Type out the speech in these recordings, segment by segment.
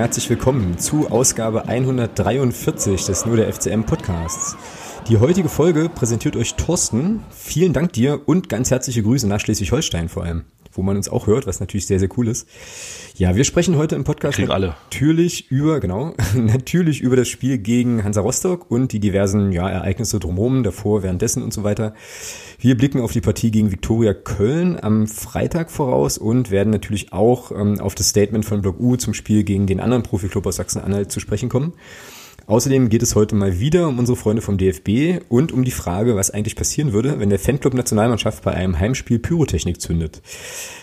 herzlich willkommen zu Ausgabe 143 des Nur der FCM Podcasts. Die heutige Folge präsentiert euch Thorsten. Vielen Dank dir und ganz herzliche Grüße nach Schleswig-Holstein vor allem, wo man uns auch hört, was natürlich sehr, sehr cool ist. Ja, wir sprechen heute im Podcast natürlich über, genau, natürlich über das Spiel gegen Hansa Rostock und die diversen ja, Ereignisse drumherum, davor, währenddessen und so weiter. Wir blicken auf die Partie gegen Viktoria Köln am Freitag voraus und werden natürlich auch ähm, auf das Statement von Block U zum Spiel gegen den anderen Profiklub aus Sachsen-Anhalt zu sprechen kommen. Außerdem geht es heute mal wieder um unsere Freunde vom DFB und um die Frage, was eigentlich passieren würde, wenn der Fanclub Nationalmannschaft bei einem Heimspiel Pyrotechnik zündet.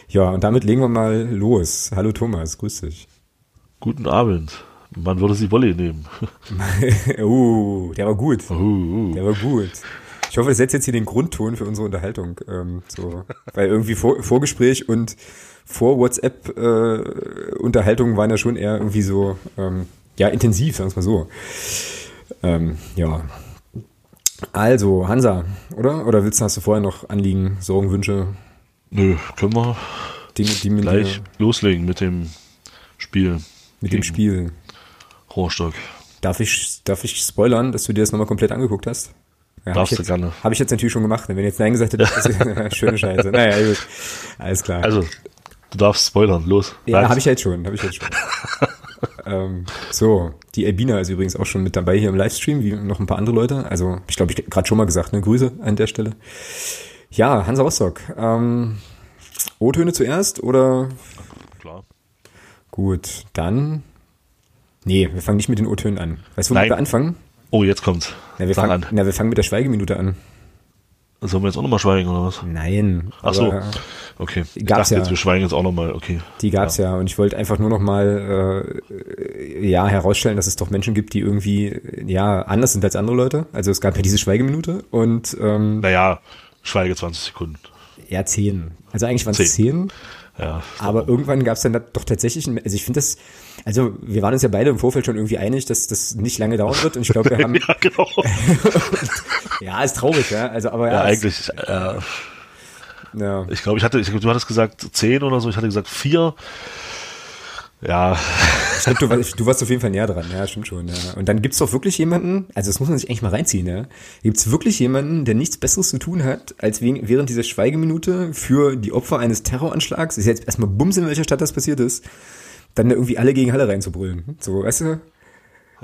Ja, und damit legen wir mal los. Hallo Thomas, grüß dich. Guten Abend. Man würde sie Wolle nehmen. uh, der war gut. Uh, uh. Der war gut. Ich hoffe, das setzt jetzt hier den Grundton für unsere Unterhaltung. Ähm, so, weil irgendwie vor, Vorgespräch und vor WhatsApp äh, waren ja schon eher irgendwie so ähm, ja intensiv, sagen wir mal so. Ähm, ja. Also, Hansa, oder? Oder willst du, hast du vorher noch Anliegen, Sorgen, Wünsche? Nö, können wir die mit, gleich dir- loslegen mit dem Spiel. mit dem Spiel. Rostock. Darf ich, darf ich spoilern, dass du dir das nochmal komplett angeguckt hast? Ja, Darfst hab du ich jetzt, gerne. Habe ich jetzt natürlich schon gemacht. Wenn ihr jetzt Nein gesagt hättet, das ist schöne Scheiße. Naja, gut. Alles klar. Also, du darfst spoilern, los. ja, habe ich jetzt schon, habe ich jetzt schon. ähm, so, die Albina ist übrigens auch schon mit dabei hier im Livestream, wie noch ein paar andere Leute. Also, ich glaube, ich gerade schon mal gesagt, ne? Grüße an der Stelle. Ja, Hansa Rostock. Ähm, O-Töne zuerst oder? Klar. Gut, dann. Nee, wir fangen nicht mit den O-Tönen an. Weißt du, womit wir anfangen? Oh, jetzt kommt's. Na wir, Sag fangen, an. na, wir fangen mit der Schweigeminute an. Sollen wir jetzt auch nochmal schweigen, oder was? Nein. Ach so. Okay. Ich Gab's dachte ja. jetzt, wir schweigen jetzt auch nochmal. Okay. Die gab's ja. und ich wollte einfach nur noch mal äh, ja herausstellen, dass es doch Menschen gibt, die irgendwie ja anders sind als andere Leute. Also es gab ja diese Schweigeminute und ähm, Naja, schweige 20 Sekunden. ja zehn. Also eigentlich waren es Zehn. zehn, Ja. aber irgendwann gab's dann da doch tatsächlich, also ich finde das, also wir waren uns ja beide im Vorfeld schon irgendwie einig, dass das nicht lange dauern wird und ich glaube, wir haben, ja, genau. ja ist traurig, ja, also aber Ja, ja, eigentlich. Äh, ja. ich glaube, ich hatte, ich, du hattest gesagt 10 oder so, ich hatte gesagt 4. Ja, Stimmt, du, warst- du warst auf jeden Fall näher dran, ja, stimmt schon. Ja. Und dann gibt's doch wirklich jemanden, also das muss man sich eigentlich mal reinziehen, ja. Gibt's wirklich jemanden, der nichts Besseres zu tun hat, als wegen, während dieser Schweigeminute für die Opfer eines Terroranschlags, ist jetzt erstmal Bums, in welcher Stadt das passiert ist, dann da irgendwie alle gegen Halle reinzubrüllen. So, weißt du?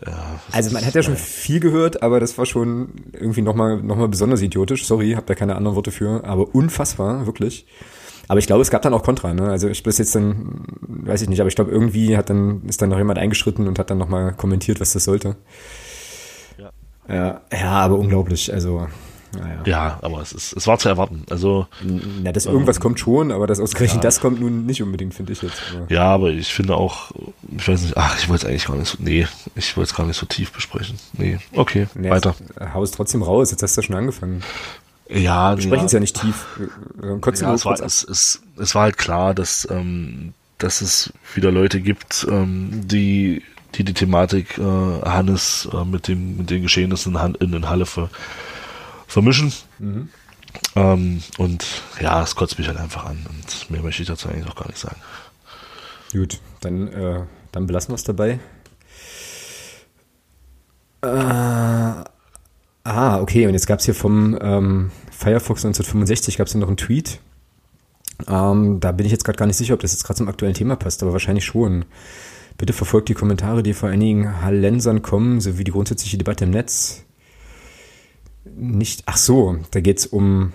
ja. Also man hat ja schon viel gehört, aber das war schon irgendwie nochmal noch mal besonders idiotisch. Sorry, hab da keine anderen Worte für, aber unfassbar, wirklich. Aber ich glaube, es gab dann auch Kontra, ne? Also ich bis jetzt dann, weiß ich nicht, aber ich glaube, irgendwie hat dann, ist dann noch jemand eingeschritten und hat dann nochmal kommentiert, was das sollte. Ja. Ja, ja, aber unglaublich. Also, naja. Ja, aber es, ist, es war zu erwarten. Also, Na, dass irgendwas kommt schon, aber dass ausgerechnet Ja. das kommt nun nicht unbedingt, finde ich jetzt. Aber, ja, aber ich finde auch, ich weiß nicht, ach, ich wollte es eigentlich gar nicht so, nee, ich wollte es gar nicht so tief besprechen. Nee, okay, Nee, weiter. jetzt, Hau es trotzdem raus, jetzt hast du schon angefangen. Ja, Wir sprechen es ja nicht tief. Wir kotzen ja, nur es, war, kurz es, es, es war halt klar, dass, ähm, dass es wieder Leute gibt, ähm, die, die die Thematik äh, Hannes äh, mit, dem, mit den Geschehnissen in, in den Halle ver, vermischen. Mhm. Ähm, und ja, es kotzt mich halt einfach an. Und mehr möchte ich dazu eigentlich auch gar nicht sagen. Gut, dann, äh, dann belassen wir es dabei. Äh, ah, okay, und jetzt gab es hier vom ähm, Firefox 1965 gab es noch einen Tweet. Ähm, da bin ich jetzt gerade gar nicht sicher, ob das jetzt gerade zum aktuellen Thema passt, aber wahrscheinlich schon. Bitte verfolgt die Kommentare, die vor einigen Hallensern kommen, sowie die grundsätzliche Debatte im Netz. Nicht, ach so, da geht's um,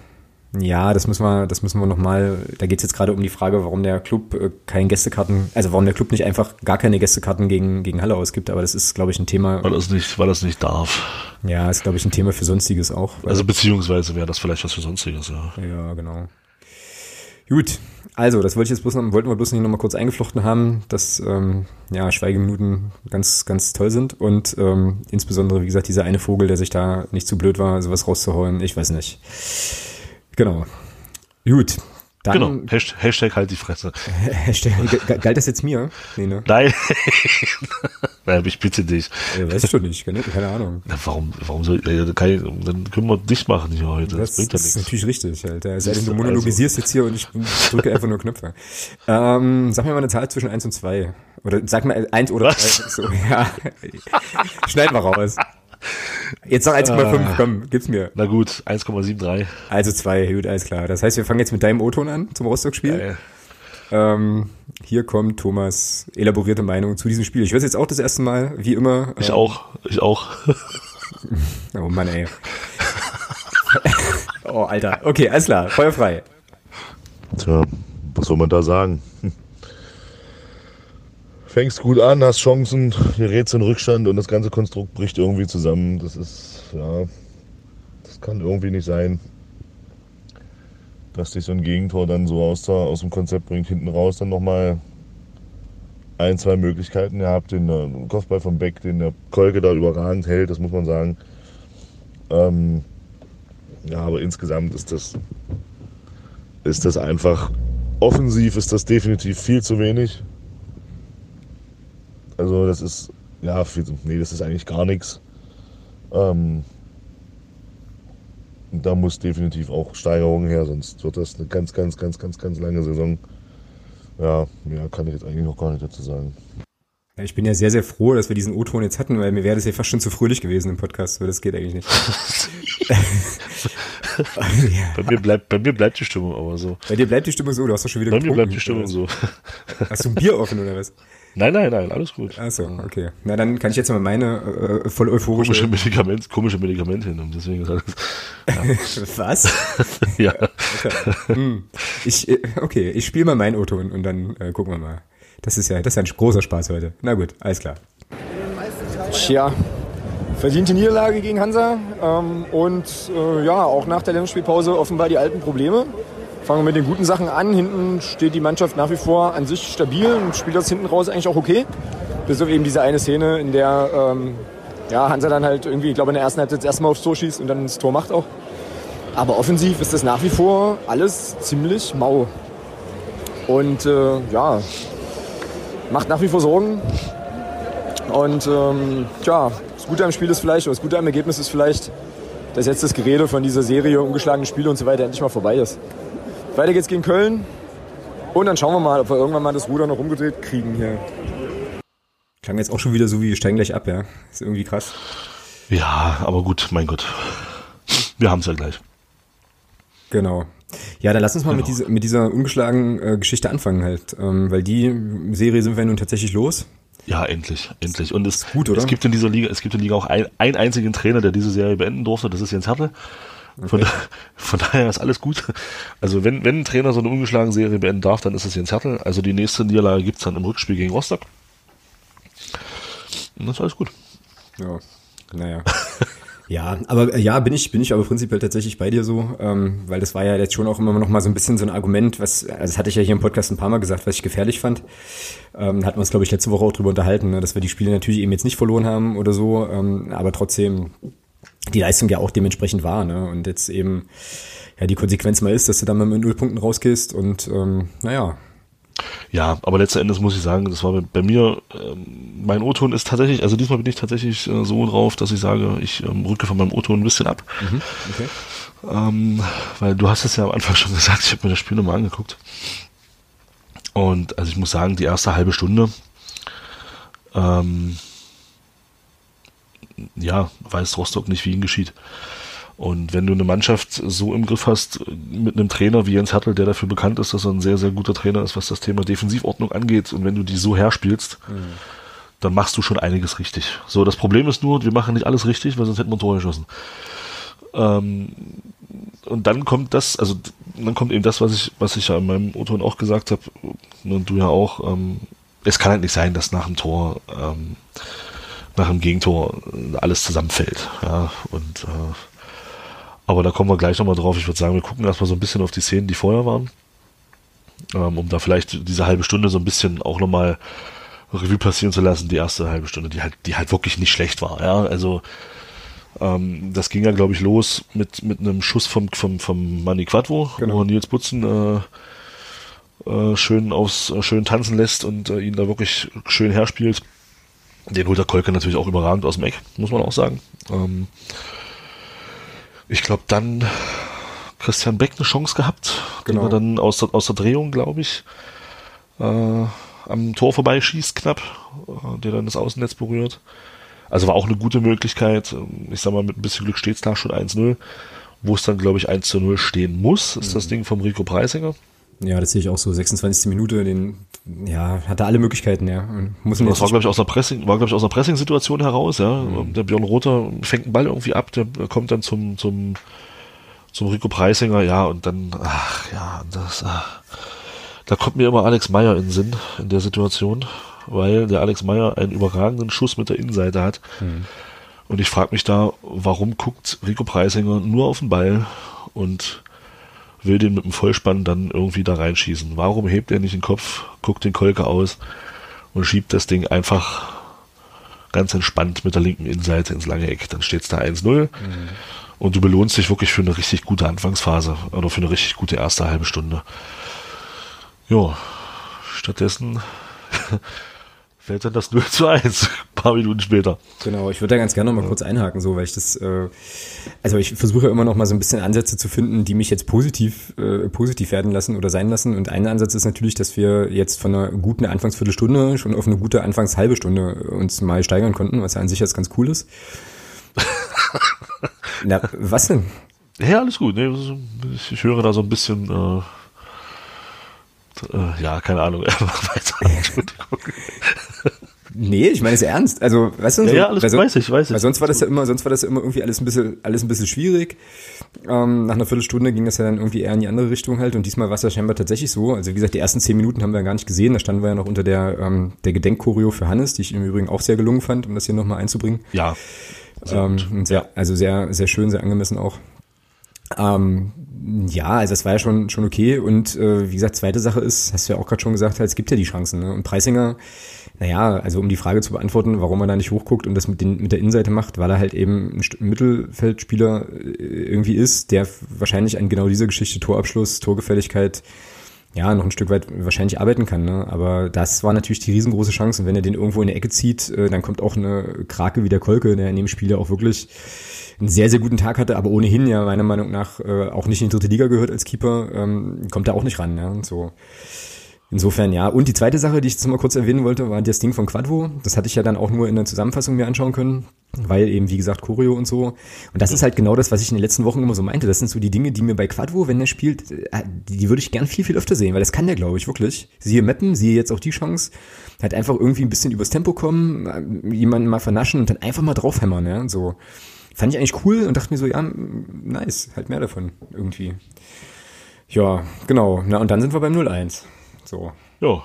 ja, das müssen wir, das müssen wir nochmal, da geht's jetzt gerade um die Frage, warum der Club äh, kein Gästekarten, also warum der Club nicht einfach gar keine Gästekarten gegen, gegen Halle ausgibt, aber das ist, glaube ich, ein Thema, Weil das nicht, weil das nicht darf. ja, ist, glaube ich, ein Thema für Sonstiges auch. Also beziehungsweise wäre das vielleicht was für sonstiges, ja. Ja, genau. Gut, also das wollte ich jetzt bloß noch, wollten wir bloß nicht noch mal kurz eingeflochten haben, dass ähm, ja, Schweigeminuten ganz, ganz toll sind und ähm, insbesondere, wie gesagt, dieser eine Vogel, der sich da nicht zu blöd war, sowas rauszuholen, ich weiß nicht. Genau. Gut, Dann, genau, Hashtag, Hashtag halt die Fresse. Hashtag, galt das jetzt mir? Nee, ne? Nein. naja, ich bitte dich. Ja, weiß ich doch nicht, keine, keine Ahnung. Na, warum, warum soll ich, kann ich, dann können wir dich machen hier heute. Das, das bringt ja nichts. Das ist natürlich richtig, Alter. Es sei denn, du monologisierst also. jetzt hier und ich drücke einfach nur Knöpfe. Ähm, sag mir mal eine Zahl zwischen 1 und 2. Oder sag mal 1 oder 2. So, ja. Schneid mal raus. Jetzt noch 1,5, ah. komm, gib's mir. Na gut, 1,73. Also 2, gut, alles klar. Das heißt, wir fangen jetzt mit deinem O-Ton an zum Rostock-Spiel. Ja, ähm, hier kommt Thomas elaborierte Meinung zu diesem Spiel. Ich höre es jetzt auch das erste Mal, wie immer. Ich ähm, auch, ich auch. oh Mann, ey. oh, Alter. Okay, alles klar, Feuer frei. Tja, was soll man da sagen? Fängst gut an, hast Chancen, gerätst in Rückstand und das ganze Konstrukt bricht irgendwie zusammen. Das ist, ja, das kann irgendwie nicht sein, dass dich so ein Gegentor dann so aus, aus dem Konzept bringt. Hinten raus dann nochmal ein, zwei Möglichkeiten. Ihr habt den äh, Kopfball vom Beck, den der Kolke da überragend hält, das muss man sagen. Ähm, ja, aber insgesamt ist das, ist das einfach, offensiv ist das definitiv viel zu wenig. Also das ist, ja, viel, nee, das ist eigentlich gar nichts. Ähm, da muss definitiv auch Steigerung her, sonst wird das eine ganz, ganz, ganz, ganz, ganz lange Saison. Ja, mehr kann ich jetzt eigentlich noch gar nicht dazu sagen. Ja, ich bin ja sehr, sehr froh, dass wir diesen O-Ton jetzt hatten, weil mir wäre das ja fast schon zu fröhlich gewesen im Podcast, weil das geht eigentlich nicht. bei, mir bleibt, bei mir bleibt die Stimmung aber so. Bei dir bleibt die Stimmung so, du hast doch schon wieder Bei mir bleibt die Stimmung so. Hast du ein Bier offen oder was? Nein, nein, nein, alles gut. Achso, okay. Na, dann kann ich jetzt mal meine äh, voll euphorische... Komische, Medikament, komische Medikamente nehmen, deswegen ist alles... Ja. Was? ja. Okay. Hm. Ich, äh, okay, ich spiele mal mein Auto und, und dann äh, gucken wir mal. Das ist ja, das ist ein großer Spaß heute. Na gut, alles klar. Tja, verdiente Niederlage gegen Hansa ähm, und äh, ja, auch nach der Länderspielpause offenbar die alten Probleme. Fangen wir mit den guten Sachen an. Hinten steht die Mannschaft nach wie vor an sich stabil und spielt das hinten raus eigentlich auch okay. Bis auf eben diese eine Szene, in der ähm, ja, Hansa dann halt irgendwie, ich glaube in der ersten Halbzeit das erste Mal aufs Tor schießt und dann das Tor macht auch. Aber offensiv ist das nach wie vor alles ziemlich mau. Und äh, ja, macht nach wie vor Sorgen. Und ähm, tja, das Gute am Spiel ist vielleicht, oder das Gute am Ergebnis ist vielleicht, dass jetzt das Gerede von dieser Serie ungeschlagene Spiele und so weiter endlich mal vorbei ist. Weiter geht's gegen Köln. Und dann schauen wir mal, ob wir irgendwann mal das Ruder noch umgedreht kriegen hier. Klang jetzt auch schon wieder so wie, wir steigen gleich ab, ja. Ist irgendwie krass. Ja, aber gut, mein Gott. Wir haben es ja gleich. Genau. Ja, dann lass uns mal genau. mit, dieser, mit dieser ungeschlagenen äh, Geschichte anfangen halt. Ähm, weil die Serie sind wir nun tatsächlich los. Ja, endlich, endlich. Und es, gut, oder? es gibt in dieser Liga, es gibt in der Liga auch ein, einen einzigen Trainer, der diese Serie beenden durfte, das ist Jens Hertel. Von, okay. von, daher ist alles gut. Also wenn, wenn ein Trainer so eine ungeschlagene Serie beenden darf, dann ist es Jens Hertel. Also die nächste Niederlage gibt's dann im Rückspiel gegen Rostock. Und das ist alles gut. Ja, naja. Ja, aber äh, ja, bin ich, bin ich aber prinzipiell tatsächlich bei dir so, ähm, weil das war ja jetzt schon auch immer noch mal so ein bisschen so ein Argument, was, also das hatte ich ja hier im Podcast ein paar Mal gesagt, was ich gefährlich fand. Ähm, hatten wir uns, glaube ich, letzte Woche auch drüber unterhalten, ne, dass wir die Spiele natürlich eben jetzt nicht verloren haben oder so, ähm, aber trotzdem die Leistung ja auch dementsprechend war. Ne? Und jetzt eben ja die Konsequenz mal ist, dass du dann mal mit null Punkten rausgehst und ähm, naja. Ja, aber letzten Endes muss ich sagen, das war bei, mir, ähm, mein O-Ton ist tatsächlich, also diesmal bin ich tatsächlich äh, so drauf, dass ich sage, ich ähm, rücke von meinem O-Ton ein bisschen ab. Mhm, okay. Ähm, weil du hast es ja am Anfang schon gesagt, ich habe mir das Spiel nochmal angeguckt. Und also ich muss sagen, die erste halbe Stunde, ähm, ja, weiß Rostock nicht, wie ihnen geschieht. Und wenn du eine Mannschaft so im Griff hast, mit einem Trainer wie Jens Hertel, der dafür bekannt ist, dass er ein sehr, sehr guter Trainer ist, was das Thema Defensivordnung angeht, und wenn du die so herspielst, mhm. dann machst du schon einiges richtig. So, das Problem ist nur, wir machen nicht alles richtig, weil sonst hätten wir ein Tor geschossen. Ähm, und dann kommt das, also dann kommt eben das, was ich, was ich ja in meinem O-Ton auch gesagt habe, und du ja auch, ähm, es kann halt nicht sein, dass nach dem Tor ähm, nach dem Gegentor alles zusammenfällt. Ja, und äh, aber da kommen wir gleich nochmal drauf. Ich würde sagen, wir gucken erstmal so ein bisschen auf die Szenen, die vorher waren. Ähm, um da vielleicht diese halbe Stunde so ein bisschen auch nochmal Revue passieren zu lassen, die erste halbe Stunde, die halt, die halt wirklich nicht schlecht war. Ja, also Ähm, das ging ja, glaube ich, los mit, mit einem Schuss vom, vom, vom Manni Quadvo, genau. wo Nils Butzen äh, äh, schön aufs, äh, schön tanzen lässt und äh, ihn da wirklich schön herspielt. Den holt der Kolke natürlich auch überragend aus dem Eck, muss man auch sagen. Ähm, ich glaube, dann Christian Beck eine Chance gehabt, genau. den er dann aus der, aus der Drehung, glaube ich, äh, am Tor vorbeischießt knapp, äh, der dann das Außennetz berührt. Also war auch eine gute Möglichkeit. Ich sag mal, mit ein bisschen Glück steht es da schon 1-0. Wo es dann, glaube ich, 1 0 stehen muss, ist mhm. das Ding vom Rico Preisinger. Ja, das sehe ich auch so. 26. Minute, den, ja, hat er alle Möglichkeiten, ja. Muss das war, glaube ich, aus der Pressing, war, glaube ich, aus der Pressing-Situation heraus, ja. Mhm. Der Björn Rother fängt einen Ball irgendwie ab, der kommt dann zum, zum, zum Rico Preisinger, ja, und dann, ach, ja, das, ach, da kommt mir immer Alex Meyer in den Sinn in der Situation, weil der Alex Meyer einen überragenden Schuss mit der Innenseite hat. Mhm. Und ich frage mich da, warum guckt Rico Preisinger nur auf den Ball und will den mit dem Vollspann dann irgendwie da reinschießen? Warum hebt er nicht den Kopf, guckt den Kolke aus und schiebt das Ding einfach ganz entspannt mit der linken Innenseite ins lange Eck? Dann steht es da 1-0 mhm. und du belohnst dich wirklich für eine richtig gute Anfangsphase oder für eine richtig gute erste halbe Stunde. Ja, stattdessen fällt dann das 0 zu 1, ein paar Minuten später. Genau, ich würde da ganz gerne noch mal kurz einhaken, so, weil ich das, äh, also ich versuche immer noch mal so ein bisschen Ansätze zu finden, die mich jetzt positiv, äh, positiv werden lassen oder sein lassen. Und ein Ansatz ist natürlich, dass wir jetzt von einer guten Anfangsviertelstunde schon auf eine gute Anfangshalbe Stunde uns mal steigern konnten, was ja an sich jetzt ganz cool ist. Na, was denn? Ja, alles gut. Nee, ich höre da so ein bisschen äh, äh, ja, keine Ahnung, Entschuldigung. Nee, ich meine es ernst. Also, weißt du, ja, so, ja alles sonst, weiß ich, weiß ich. Weil sonst war das ja immer, sonst war das ja immer irgendwie alles ein bisschen, alles ein bisschen schwierig. Ähm, nach einer Viertelstunde ging das ja dann irgendwie eher in die andere Richtung halt. Und diesmal war es ja scheinbar tatsächlich so. Also wie gesagt, die ersten zehn Minuten haben wir ja gar nicht gesehen. Da standen wir ja noch unter der ähm, der Gedenkchoreo für Hannes, die ich im Übrigen auch sehr gelungen fand, um das hier nochmal einzubringen. Ja. Ähm, sehr, also sehr, sehr schön, sehr angemessen auch. Ähm, ja, also es war ja schon, schon okay. Und äh, wie gesagt, zweite Sache ist, hast du ja auch gerade schon gesagt, halt, es gibt ja die Chancen. Ne? Und Preisinger, naja, also um die Frage zu beantworten, warum er da nicht hochguckt und das mit, den, mit der Innenseite macht, weil er halt eben ein Mittelfeldspieler äh, irgendwie ist, der wahrscheinlich an genau dieser Geschichte Torabschluss, Torgefälligkeit, ja, noch ein Stück weit wahrscheinlich arbeiten kann. Ne? Aber das war natürlich die riesengroße Chance. Und wenn er den irgendwo in die Ecke zieht, äh, dann kommt auch eine Krake wie der Kolke, der in dem Spiel ja auch wirklich einen sehr, sehr guten Tag hatte, aber ohnehin ja meiner Meinung nach äh, auch nicht in die dritte Liga gehört als Keeper, ähm, kommt er auch nicht ran. Ja? Und so. Insofern ja. Und die zweite Sache, die ich jetzt mal kurz erwähnen wollte, war das Ding von Quadvo. Das hatte ich ja dann auch nur in der Zusammenfassung mir anschauen können, weil eben, wie gesagt, Choreo und so. Und das ist halt genau das, was ich in den letzten Wochen immer so meinte. Das sind so die Dinge, die mir bei Quadvo, wenn er spielt, äh, die, würde ich gern viel, viel öfter sehen, weil das kann der, glaube ich, wirklich. Siehe Mappen, siehe jetzt auch die Chance. Halt einfach irgendwie ein bisschen übers Tempo kommen, äh, jemanden mal vernaschen und dann einfach mal draufhämmern, ja. Und so. Fand ich eigentlich cool und dachte mir so, ja, nice, halt mehr davon irgendwie. Ja, genau. Na, und dann sind wir beim 0-1. So. Ja.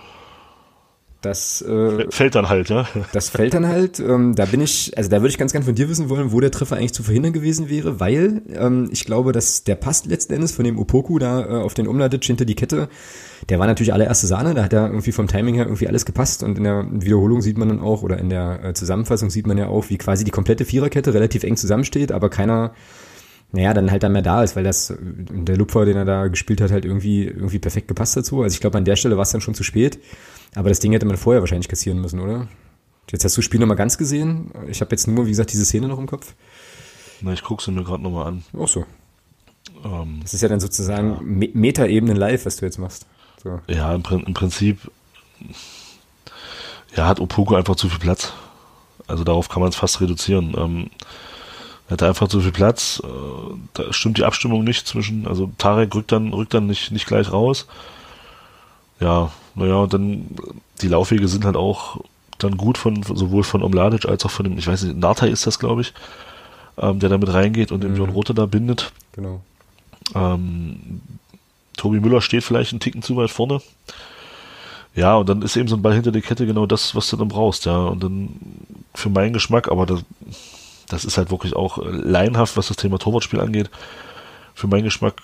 Das äh, fällt dann halt, ja. Das fällt dann halt. Ähm, da bin ich, also da würde ich ganz gern von dir wissen wollen, wo der Treffer eigentlich zu verhindern gewesen wäre, weil ähm, ich glaube, dass der passt letzten Endes von dem Opoku da äh, auf den Umlatic hinter die Kette der war natürlich allererste Sahne, da hat er irgendwie vom Timing her irgendwie alles gepasst und in der Wiederholung sieht man dann auch oder in der äh, Zusammenfassung sieht man ja auch, wie quasi die komplette Viererkette relativ eng zusammensteht, aber keiner, naja, dann halt dann mehr da ist, weil das, der Lupfer, den er da gespielt hat, halt irgendwie, irgendwie perfekt gepasst dazu. Also ich glaube, an der Stelle war es dann schon zu spät, aber das Ding hätte man vorher wahrscheinlich kassieren müssen, oder? Jetzt hast du das Spiel nochmal ganz gesehen. Ich habe jetzt nur, wie gesagt, diese Szene noch im Kopf. Na, ich gucke sie mir gerade nochmal an. Ach so. Ähm, das ist ja dann sozusagen ja. Meta-Ebenen live, was du jetzt machst. So. Ja, im, im, Prinzip ja, hat Opoku einfach zu viel Platz. Also darauf kann man es fast reduzieren. Ähm, er hat einfach zu viel Platz. Äh, da stimmt die Abstimmung nicht zwischen, also Tarek rückt dann, rückt dann nicht, nicht gleich raus. Ja, naja, und dann die Laufwege sind halt auch dann gut von sowohl von Omladic als auch von dem, ich weiß nicht, Nartai ist das, glaube ich, ähm, der da mit reingeht und mhm. den John Rote da bindet. Genau. Ähm, Tobi Müller steht vielleicht einen Ticken zu weit vorne. Ja, und dann ist eben so ein Ball hinter der Kette genau das, was du dann brauchst, ja. Und dann für meinen Geschmack, aber das, das ist halt wirklich auch laienhaft, was das Thema Torwartspiel angeht. Für meinen Geschmack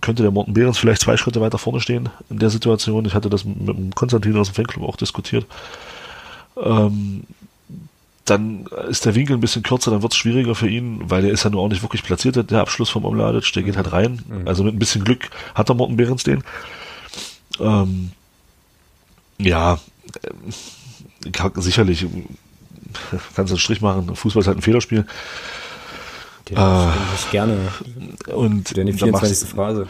könnte der Morten Behrens vielleicht zwei Schritte weiter vorne stehen in der Situation. Ich hatte das mit Konstantin aus dem Fanclub auch diskutiert. Ähm, dann ist der Winkel ein bisschen kürzer, dann wird es schwieriger für ihn, weil der ist ja nur auch nicht wirklich platziert, der Abschluss vom Omladic, der geht halt rein. Mhm. Also mit ein bisschen Glück hat der Morten Behrens den. Ähm, ja, äh, sicherlich kannst du einen Strich machen. Fußball ist halt ein Fehlerspiel. Den äh, ich gerne. Und Deine 24. Phrase.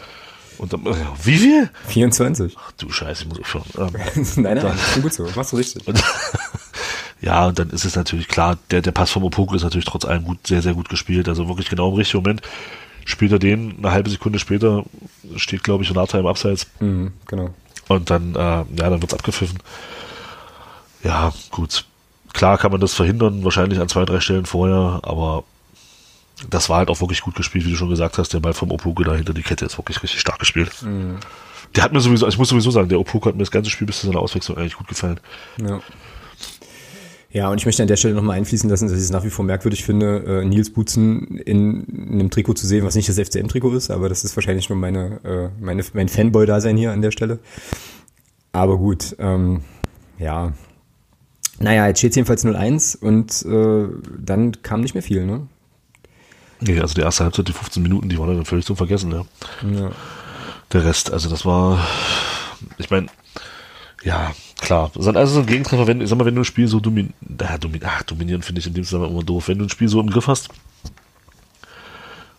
Und dann, wie viel? 24. Ach, du Scheiße, ich muss aufhören. Ähm, nein, nein, dann, ist gut so. Machst du richtig. Und, ja, und dann ist es natürlich klar, der, der Pass vom Opoko ist natürlich trotz allem gut, sehr, sehr gut gespielt. Also wirklich genau im richtigen Moment. Spielt er den, eine halbe Sekunde später steht, glaube ich, Onata im Abseits. Mhm, genau. Und dann, äh, ja, dann wird's abgepfiffen. Ja, gut. Klar kann man das verhindern, wahrscheinlich an zwei, drei Stellen vorher, aber das war halt auch wirklich gut gespielt, wie du schon gesagt hast. Der Ball vom Opuke da hinter die Kette ist wirklich richtig stark gespielt. Mhm. Der hat mir sowieso, ich muss sowieso sagen, der Opuke hat mir das ganze Spiel bis zu seiner Auswechslung eigentlich gut gefallen. Ja. Ja, und ich möchte an der Stelle nochmal einfließen lassen, dass ich es nach wie vor merkwürdig finde, äh, Nils Butzen in, in einem Trikot zu sehen, was nicht das FCM-Trikot ist, aber das ist wahrscheinlich nur meine, äh, meine, mein Fanboy-Dasein hier an der Stelle. Aber gut, ähm, ja. Naja, jetzt steht es jedenfalls 0-1 und äh, dann kam nicht mehr viel, ne? Nee, also die erste Halbzeit, die 15 Minuten, die waren dann völlig zum Vergessen, ja. ja. Der Rest, also das war, ich meine, ja, klar. Also so ein Gegentreffer, wenn, sag mal, wenn du ein Spiel so domin, äh, domin ach, dominieren finde ich in dem Zusammenhang immer doof. Wenn du ein Spiel so im Griff hast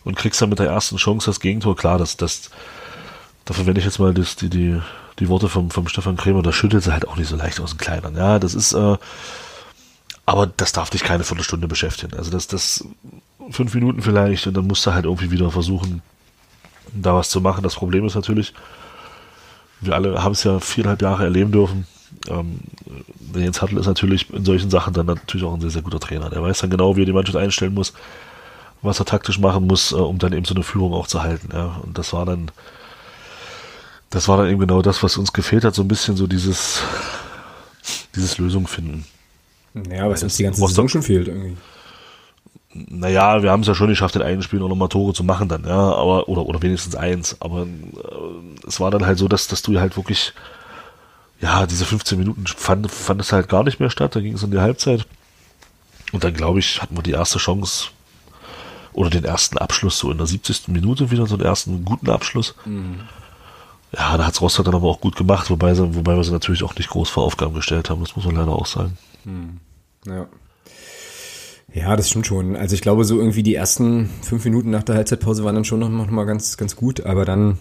und kriegst dann mit der ersten Chance das Gegentor, klar, das, das, da verwende ich jetzt mal das, die, die, die Worte vom, vom Stefan Krämer, da schüttelt sie halt auch nicht so leicht aus den Kleidern. Ja, das ist, äh, aber das darf dich keine Viertelstunde beschäftigen. Also das, das fünf Minuten vielleicht und dann musst du halt irgendwie wieder versuchen, da was zu machen. Das Problem ist natürlich, wir alle haben es ja viereinhalb Jahre erleben dürfen. Ähm, Jens Hartl ist natürlich in solchen Sachen dann natürlich auch ein sehr, sehr guter Trainer. Der weiß dann genau, wie er die Mannschaft einstellen muss, was er taktisch machen muss, äh, um dann eben so eine Führung auch zu halten. Ja. Und das war dann, das war dann eben genau das, was uns gefehlt hat, so ein bisschen so dieses, dieses Lösung finden. Ja, was uns die ganze Saison schon fehlt irgendwie naja, wir haben es ja schon geschafft, in einem Spiel noch mal Tore zu machen dann, ja, aber, oder, oder wenigstens eins, aber äh, es war dann halt so, dass, dass du halt wirklich, ja, diese 15 Minuten fand, fand es halt gar nicht mehr statt, da ging es in die Halbzeit und dann, glaube ich, hatten wir die erste Chance oder den ersten Abschluss so in der 70. Minute wieder, so den ersten guten Abschluss. Mhm. Ja, da hat's Rostock dann aber auch gut gemacht, wobei, sie, wobei wir sie natürlich auch nicht groß vor Aufgaben gestellt haben, das muss man leider auch sagen. Mhm. Ja. Ja, das stimmt schon. Also ich glaube, so irgendwie die ersten fünf Minuten nach der Halbzeitpause waren dann schon noch, noch mal ganz, ganz gut, aber dann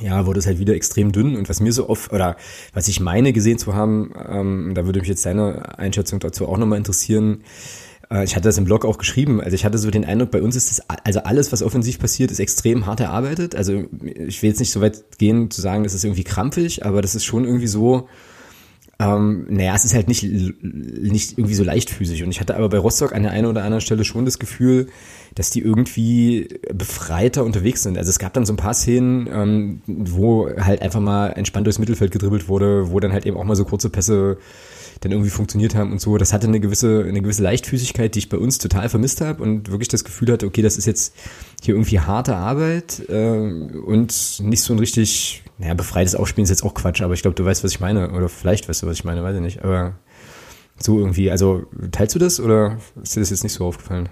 ja, wurde es halt wieder extrem dünn. Und was mir so oft, oder was ich meine gesehen zu haben, ähm, da würde mich jetzt deine Einschätzung dazu auch nochmal interessieren. Äh, ich hatte das im Blog auch geschrieben. Also ich hatte so den Eindruck, bei uns ist das, also alles, was offensiv passiert, ist extrem hart erarbeitet. Also ich will jetzt nicht so weit gehen zu sagen, das ist irgendwie krampfig, aber das ist schon irgendwie so, ähm, naja, es ist halt nicht, nicht irgendwie so leichtfüßig. Und ich hatte aber bei Rostock an der einen oder anderen Stelle schon das Gefühl, dass die irgendwie befreiter unterwegs sind. Also es gab dann so ein paar Szenen, ähm, wo halt einfach mal entspannt durchs Mittelfeld gedribbelt wurde, wo dann halt eben auch mal so kurze Pässe dann irgendwie funktioniert haben und so. Das hatte eine gewisse, eine gewisse Leichtfüßigkeit, die ich bei uns total vermisst habe und wirklich das Gefühl hatte, okay, das ist jetzt hier irgendwie harte Arbeit äh, und nicht so ein richtig, naja, befreites Aufspielen ist jetzt auch Quatsch, aber ich glaube, du weißt, was ich meine. Oder vielleicht weißt du, was ich meine, weiß ich nicht. Aber so irgendwie, also teilst du das oder ist dir das jetzt nicht so aufgefallen?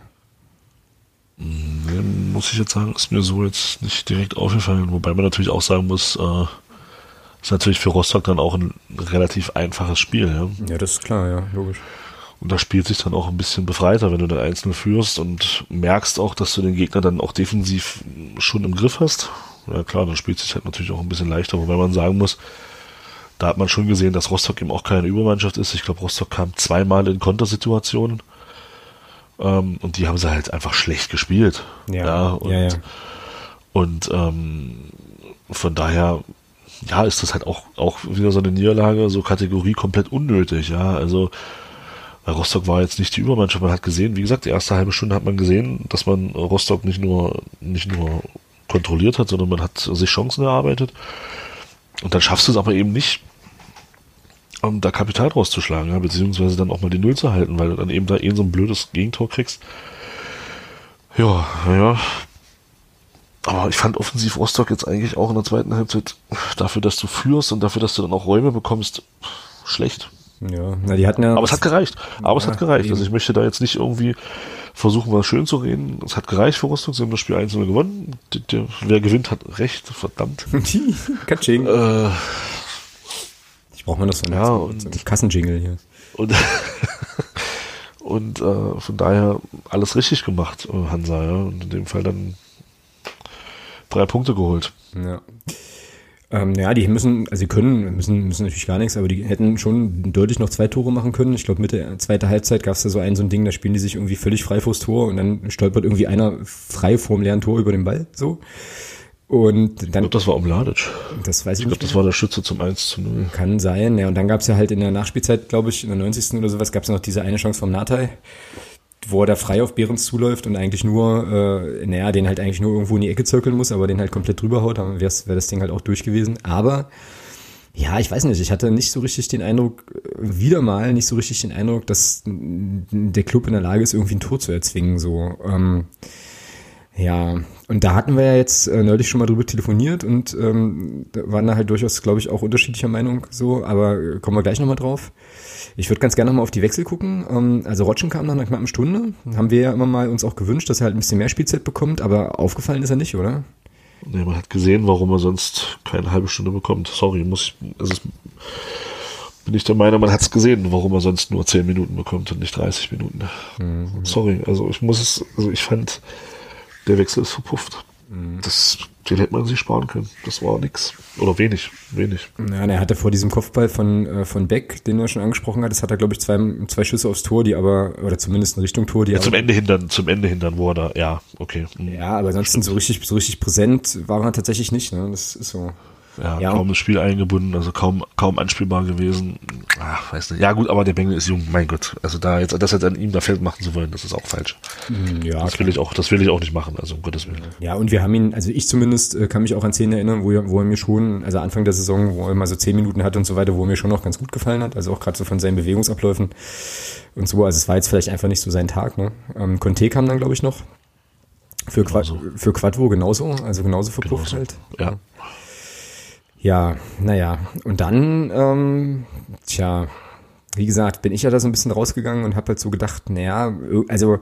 Nee, muss ich jetzt sagen, ist mir so jetzt nicht direkt aufgefallen, wobei man natürlich auch sagen muss, äh, ist natürlich für Rostock dann auch ein relativ einfaches Spiel. Ja, ja das ist klar, ja, logisch. Und da spielt sich dann auch ein bisschen befreiter, wenn du dann einzeln führst und merkst auch, dass du den Gegner dann auch defensiv schon im Griff hast. Ja klar, dann spielt sich halt natürlich auch ein bisschen leichter, wobei man sagen muss, da hat man schon gesehen, dass Rostock eben auch keine Übermannschaft ist. Ich glaube, Rostock kam zweimal in Kontersituationen ähm, und die haben sie halt einfach schlecht gespielt. Ja, ja, und, ja, ja. und ähm, von daher ja, ist das halt auch, auch wieder so eine Niederlage, so Kategorie komplett unnötig, ja. Also Rostock war jetzt nicht die Übermannschaft, man hat gesehen, wie gesagt, die erste halbe Stunde hat man gesehen, dass man Rostock nicht nur, nicht nur kontrolliert hat, sondern man hat sich Chancen erarbeitet. Und dann schaffst du es aber eben nicht, um da Kapital rauszuschlagen, ja, beziehungsweise dann auch mal die Null zu halten, weil du dann eben da eh so ein blödes Gegentor kriegst. Ja, ja, aber ich fand offensiv Rostock jetzt eigentlich auch in der zweiten Halbzeit dafür, dass du führst und dafür, dass du dann auch Räume bekommst, schlecht. Ja, na, die hatten ja. Aber es hat gereicht. Aber es Ja, hat gereicht. eben. Also ich möchte da jetzt nicht irgendwie versuchen, was schön zu reden. Es hat gereicht für Rostock. Sie haben das Spiel 1 gewonnen. Der, der, wer gewinnt, hat recht. Verdammt. Katsching. Äh, Ich brauche mal noch so Ja, so und- einen Kassenjingle hier. und und äh, von daher alles richtig gemacht, äh, Hansa. Ja? Und in dem Fall dann drei Punkte geholt. Ja. Ähm, ja, die müssen, also sie können, müssen, müssen natürlich gar nichts, aber die hätten schon deutlich noch zwei Tore machen können. Ich glaube, Mitte der zweiten Halbzeit gab es da so ein, so ein Ding, da spielen die sich irgendwie völlig frei vors Tor und dann stolpert irgendwie einer frei vorm leeren Tor über den Ball, so. Und Ich dann, glaube, das war Omladic. das weiß ich, Ich glaube, nicht. das war der Schütze zum 1 zu 0. Kann sein, ja. Und dann gab es ja halt in der Nachspielzeit, glaube ich, in der 90. oder sowas, gab es noch diese eine Chance vom Natai, wo er da frei auf Behrens zuläuft und eigentlich nur, äh, naja, den halt eigentlich nur irgendwo in die Ecke zirkeln muss, aber den halt komplett drüber haut, dann wäre wär das Ding halt auch durch gewesen. Aber ja, ich weiß nicht, ich hatte nicht so richtig den Eindruck, äh, wieder mal nicht so richtig den Eindruck, dass der Club in der Lage ist, irgendwie ein Tor zu erzwingen. So. Ähm, ja, und da hatten wir ja jetzt äh, neulich schon mal drüber telefoniert und ähm, waren da halt durchaus, glaube ich, auch unterschiedlicher Meinung so, aber äh, kommen wir gleich nochmal drauf. Ich würde ganz gerne nochmal auf die Wechsel gucken. Ähm, also Rotschen kam nach einer knappen Stunde. Haben wir ja immer mal uns auch gewünscht, dass er halt ein bisschen mehr Spielzeit bekommt, aber aufgefallen ist er nicht, oder? Nee, man hat gesehen, warum er sonst keine halbe Stunde bekommt. Sorry, muss ich, also es, bin ich der Meinung, man hat es gesehen, warum er sonst nur 10 Minuten bekommt und nicht 30 Minuten. Sorry, also ich muss es, also ich fand, der Wechsel ist verpufft. Das, den hätte man sich sparen können. Das war nix. Oder wenig, wenig. Ja, er hatte vor diesem Kopfball von, äh, von Beck, den er schon angesprochen hat, das hat er, glaube ich, zwei, zwei Schüsse aufs Tor, die aber, oder zumindest in Richtung Tor, die Ja, zum Ende hindern, zum Ende hindern, wo er da, ja, okay. hm. ja, aber ansonsten so richtig, so richtig präsent war er tatsächlich nicht, ne? Das ist so. Ja, Ja. kaum das Spiel eingebunden, also kaum, kaum anspielbar gewesen. Ach, weiß nicht. Ja, gut, aber der Bengel ist jung, mein Gott. Also da jetzt, das jetzt an ihm da Feld machen zu wollen, das ist auch falsch. Ja, Das will ich auch, das will ich auch nicht machen, also um Gottes Willen. Ja, und wir haben ihn, also ich zumindest äh, kann mich auch an Szenen erinnern, wo er, wo er mir schon, also Anfang der Saison, wo er mal so zehn Minuten hat und so weiter, wo er mir schon noch ganz gut gefallen hat, also auch gerade so von seinen Bewegungsabläufen und so, also es war jetzt vielleicht einfach nicht so sein Tag, ne? Ähm, Conte kam dann, glaube ich, noch. Für, Qua Genauso. für Quadvo genauso, also genauso verpufft Genauso. halt. Ja. Ja, naja, und dann, ähm, tja, wie gesagt, bin ich ja da so ein bisschen rausgegangen und habe halt so gedacht, naja, also, und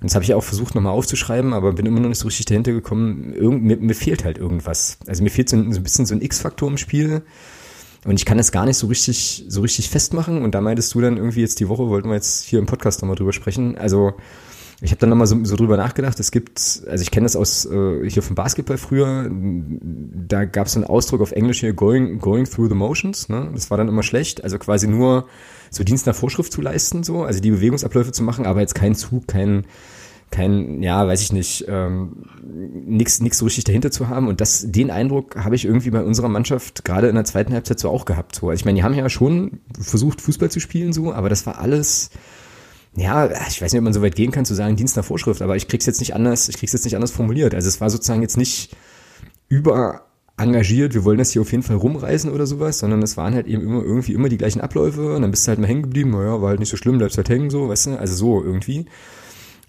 das habe ich auch versucht nochmal aufzuschreiben, aber bin immer noch nicht so richtig dahinter gekommen, irgend, mir, mir fehlt halt irgendwas. Also mir fehlt so ein, so ein bisschen so ein X-Faktor im Spiel. Und ich kann es gar nicht so richtig, so richtig festmachen. Und da meintest du dann irgendwie jetzt die Woche, wollten wir jetzt hier im Podcast nochmal drüber sprechen, also ich habe dann nochmal so, so drüber nachgedacht. Es gibt, also ich kenne das aus äh, hier vom Basketball früher. Da gab es einen Ausdruck auf Englisch hier going going through the motions. Ne? Das war dann immer schlecht. Also quasi nur so Dienst nach Vorschrift zu leisten, so also die Bewegungsabläufe zu machen, aber jetzt kein Zug, kein kein, ja, weiß ich nicht, ähm, nix, nix so richtig dahinter zu haben. Und das, den Eindruck habe ich irgendwie bei unserer Mannschaft gerade in der zweiten Halbzeit so auch gehabt. So. Also ich meine, die haben ja schon versucht, Fußball zu spielen, so, aber das war alles, ja, ich weiß nicht, ob man so weit gehen kann zu sagen, Dienst nach Vorschrift, aber ich krieg's jetzt nicht anders, ich krieg's jetzt nicht anders formuliert. Also es war sozusagen jetzt nicht über engagiert, wir wollen das hier auf jeden Fall rumreißen oder sowas, sondern es waren halt eben immer irgendwie immer die gleichen Abläufe und dann bist du halt mal hängen geblieben, naja, war halt nicht so schlimm, bleibst halt hängen, so, weißt du, also so irgendwie.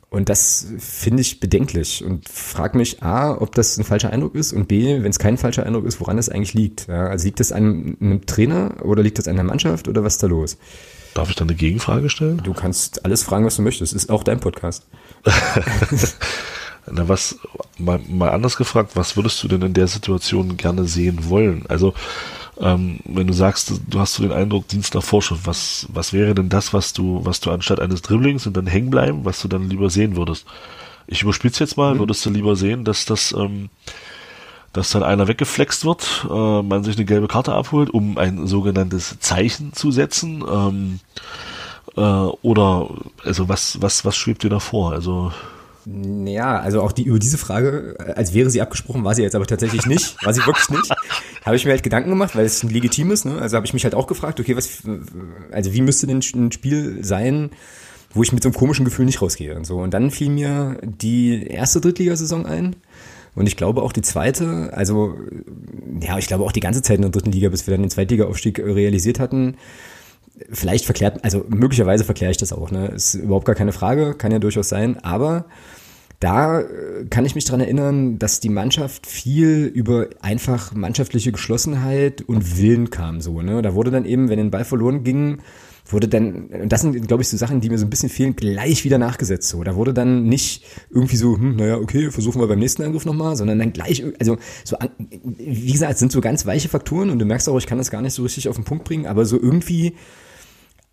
Und das finde ich bedenklich und frag mich A, ob das ein falscher Eindruck ist und B, wenn es kein falscher Eindruck ist, woran das eigentlich liegt. Ja, also liegt das an einem Trainer oder liegt das an der Mannschaft oder was ist da los? Darf ich dann eine Gegenfrage stellen? Du kannst alles fragen, was du möchtest. Ist auch dein Podcast. Na, was, mal, mal anders gefragt, was würdest du denn in der Situation gerne sehen wollen? Also, ähm, wenn du sagst, du hast so den Eindruck, Dienst nach Vorschrift, was, was wäre denn das, was du, was du anstatt eines Dribblings und dann hängen bleiben, was du dann lieber sehen würdest? Ich überspitze jetzt mal, würdest du lieber sehen, dass das, ähm, dass dann einer weggeflext wird, äh, man sich eine gelbe Karte abholt, um ein sogenanntes Zeichen zu setzen, ähm, äh, oder, also was, was, was schwebt dir da vor? Also, Ja, also auch die über diese Frage, äh, als wäre sie abgesprochen, war sie jetzt aber tatsächlich nicht, war sie wirklich nicht. Habe ich mir halt Gedanken gemacht, weil es ein legitimes, ne? Also habe ich mich halt auch gefragt, okay, was, also wie müsste denn ein Spiel sein, wo ich mit so einem komischen Gefühl nicht rausgehe und so. Und dann fiel mir die erste Drittligasaison ein. Und ich glaube auch die zweite, also ja, ich glaube auch die ganze Zeit in der dritten Liga, bis wir dann den Zweitliga-Aufstieg äh, realisiert hatten. Vielleicht verklärt, also möglicherweise verkläre ich das auch, ne? Ist überhaupt gar keine Frage, kann ja durchaus sein, aber da äh, kann ich mich dran erinnern, dass die Mannschaft viel über einfach mannschaftliche Geschlossenheit und Willen kam so. Ne? Da wurde dann eben, wenn ein Ball verloren ging, wurde dann, und das sind, glaube ich, so Sachen, die mir so ein bisschen fehlen, gleich wieder nachgesetzt. So, da wurde dann nicht irgendwie so, hm, naja, okay, versuchen wir beim nächsten Angriff nochmal, sondern dann gleich, also so, wie gesagt, es sind so ganz weiche Faktoren und du merkst auch, ich kann das gar nicht so richtig auf den Punkt bringen, aber so irgendwie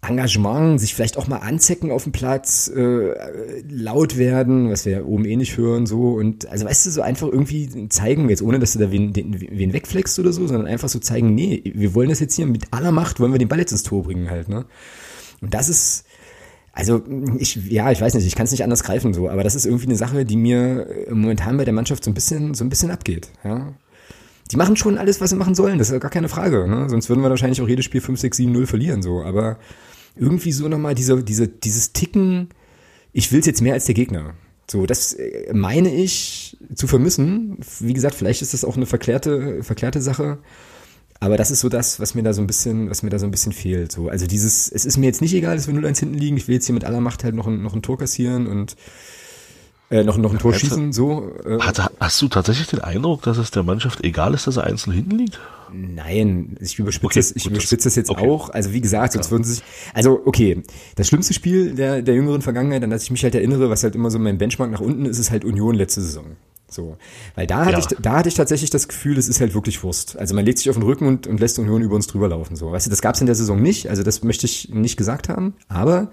Engagement, sich vielleicht auch mal anzecken auf dem Platz, äh, laut werden, was wir oben eh nicht hören, so und also weißt du, so einfach irgendwie zeigen, jetzt ohne dass du da wen, wen wegfleckst oder so, sondern einfach so zeigen, nee, wir wollen das jetzt hier mit aller Macht, wollen wir den Ball jetzt ins Tor bringen halt, ne? Und das ist, also ich, ja, ich weiß nicht, ich kann es nicht anders greifen so, aber das ist irgendwie eine Sache, die mir momentan bei der Mannschaft so ein bisschen, so ein bisschen abgeht, ja. Die machen schon alles, was sie machen sollen, das ist gar keine Frage, ne? Sonst würden wir wahrscheinlich auch jedes Spiel 5, 6, 7, 0 verlieren, so, aber irgendwie so nochmal diese, diese, dieses Ticken, ich will es jetzt mehr als der Gegner. So, das äh, meine ich zu vermissen. Wie gesagt, vielleicht ist das auch eine verklärte, verklärte Sache. Aber das ist so das, was mir da so ein bisschen, was mir da so ein bisschen fehlt. So, also dieses, es ist mir jetzt nicht egal, dass wir 0-1 hinten liegen. Ich will jetzt hier mit aller Macht halt noch ein, noch ein Tor kassieren und äh, noch, noch ein Tor schießen. So, äh. Hast, hast du tatsächlich den Eindruck, dass es der Mannschaft egal ist, dass er einzeln hinten liegt? Nein, ich überspitze okay, das, ich überspitze das jetzt okay. auch. Also wie gesagt, sonst ja. würden sie sich, also okay, das schlimmste Spiel der, der jüngeren Vergangenheit, an das ich mich halt erinnere, was halt immer so mein Benchmark nach unten ist, ist halt Union letzte Saison. So. Weil da hatte ja. ich, da hatte ich tatsächlich das Gefühl, es ist halt wirklich Wurst. Also man legt sich auf den Rücken und, und lässt Union über uns drüber laufen. So. Weißt du, das gab es in der Saison nicht, also das möchte ich nicht gesagt haben, aber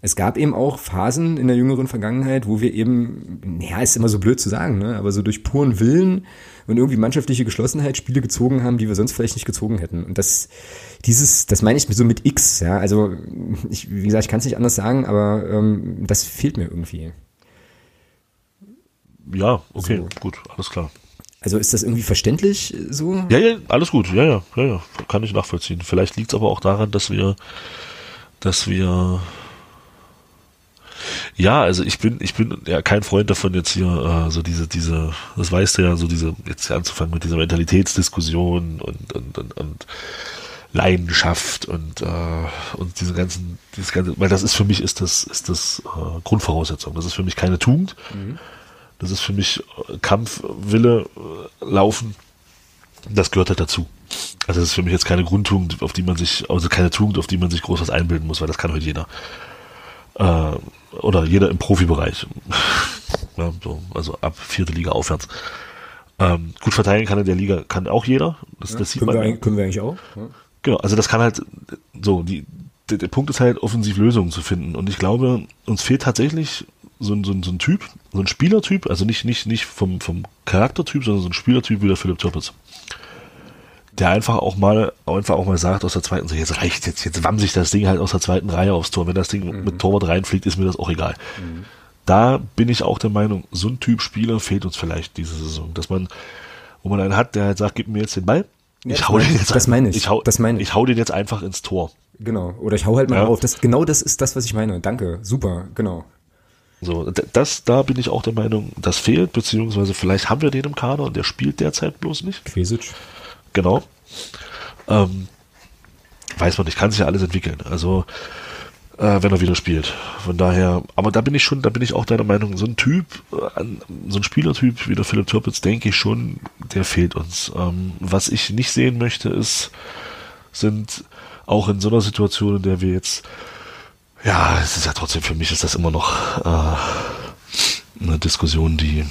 es gab eben auch Phasen in der jüngeren Vergangenheit, wo wir eben, ja, ist immer so blöd zu sagen, ne, aber so durch puren Willen und irgendwie mannschaftliche Geschlossenheit Spiele gezogen haben, die wir sonst vielleicht nicht gezogen hätten. Und das, dieses, das meine ich so mit X, ja, also ich, wie gesagt, ich kann es nicht anders sagen, aber ähm, das fehlt mir irgendwie. Ja, okay, so. gut, alles klar. Also ist das irgendwie verständlich so? Ja, ja, alles gut, ja, ja, ja, ja, kann ich nachvollziehen. Vielleicht liegt es aber auch daran, dass wir, dass wir ja, also ich bin, ich bin ja kein Freund davon, jetzt hier äh, so diese, diese, das weißt du ja, so diese, jetzt hier anzufangen mit dieser Mentalitätsdiskussion und, und, und, und Leidenschaft und, äh, und diese ganzen, dieses ganze, weil das ist für mich ist das, ist das äh, Grundvoraussetzung. Das ist für mich keine Tugend. Mhm. Das ist für mich äh, Kampf, Wille, äh, Laufen. Das gehört halt dazu. Also das ist für mich jetzt keine Grundtugend, auf die man sich, also keine Tugend, auf die man sich groß was einbilden muss, weil das kann heute jeder. Äh, oder jeder im Profibereich. ja, so, also ab vierte Liga aufwärts. Ähm, gut verteidigen kann in der Liga kann auch jeder. Das, ja, das sieht können man. Wir können wir eigentlich auch. Ja. Genau, also das kann halt so, die, der, der Punkt ist halt, offensiv Lösungen zu finden. Und ich glaube, uns fehlt tatsächlich so ein, so ein, so ein Typ, so ein Spielertyp, also nicht, nicht, nicht vom, vom Charaktertyp, sondern so ein Spielertyp wie der Philipp Türpitz der einfach auch mal, einfach auch mal sagt aus der zweiten, so jetzt reicht jetzt, jetzt wamm sich das Ding halt aus der zweiten Reihe aufs Tor. Wenn das Ding mhm. mit Torwart reinfliegt, ist mir das auch egal. Mhm. Da bin ich auch der Meinung, so ein Typ Spieler fehlt uns vielleicht diese Saison, dass man, wo man einen hat, der halt sagt, gib mir jetzt den Ball. Ich hau den jetzt, das meine ich. Ich hau, das meine ich. ich hau den jetzt einfach ins Tor. Genau. Oder ich hau halt mal ja. auf. Das, genau das ist das, was ich meine. Danke. Super. Genau. So, das, da bin ich auch der Meinung, das fehlt, beziehungsweise vielleicht haben wir den im Kader und der spielt derzeit bloß nicht. Quesic. Genau. Ähm, weiß man nicht, kann sich ja alles entwickeln. Also, äh, wenn er wieder spielt. Von daher, aber da bin ich schon, da bin ich auch deiner Meinung, so ein Typ, äh, so ein Spielertyp wie der Philipp Türpitz, denke ich schon, der fehlt uns. Ähm, was ich nicht sehen möchte, ist, sind auch in so einer Situation, in der wir jetzt, ja, es ist ja trotzdem für mich ist das immer noch äh, eine Diskussion, die,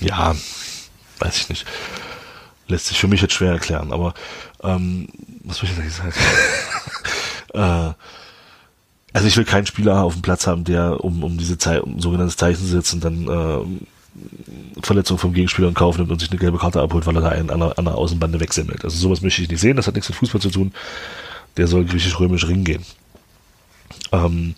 ja, weiß ich nicht, lässt sich für mich jetzt schwer erklären, aber ähm, was will ich denn sagen? äh, also ich will keinen Spieler auf dem Platz haben, der um, um diese Zeit, um sogenanntes Zeichen zu setzen, dann äh, Verletzung vom Gegenspieler in Kauf nimmt und sich eine gelbe Karte abholt, weil er da einen an der, an der Außenbande wegsemmelt. Also sowas möchte ich nicht sehen, das hat nichts mit Fußball zu tun. Der soll griechisch-römisch Ring gehen. Ähm,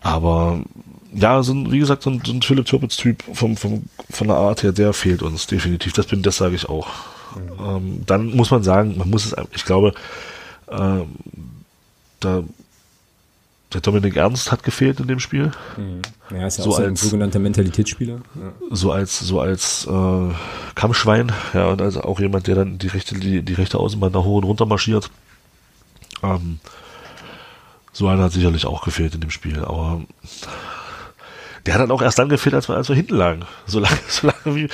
aber ja, so ein, wie gesagt, so ein, so ein Philipp Türpitz-Typ vom, vom, von der Art her, der fehlt uns definitiv. Das bin, das sage ich auch. Mhm. Ähm, dann muss man sagen, man muss es, ich glaube, äh, da der Dominik Ernst hat gefehlt in dem Spiel. Mhm. Ja, ist ja so auch so ein sogenannter Mentalitätsspieler. Ja. So als so als äh, Kampfschwein, ja, und also auch jemand, der dann die rechte die, die rechte Außenbahn nach hoch und runter marschiert. Ähm, so einer hat sicherlich auch gefehlt in dem Spiel, aber der hat dann auch erst dann gefehlt, als wir, als wir hinten lagen. Solange, solange wie,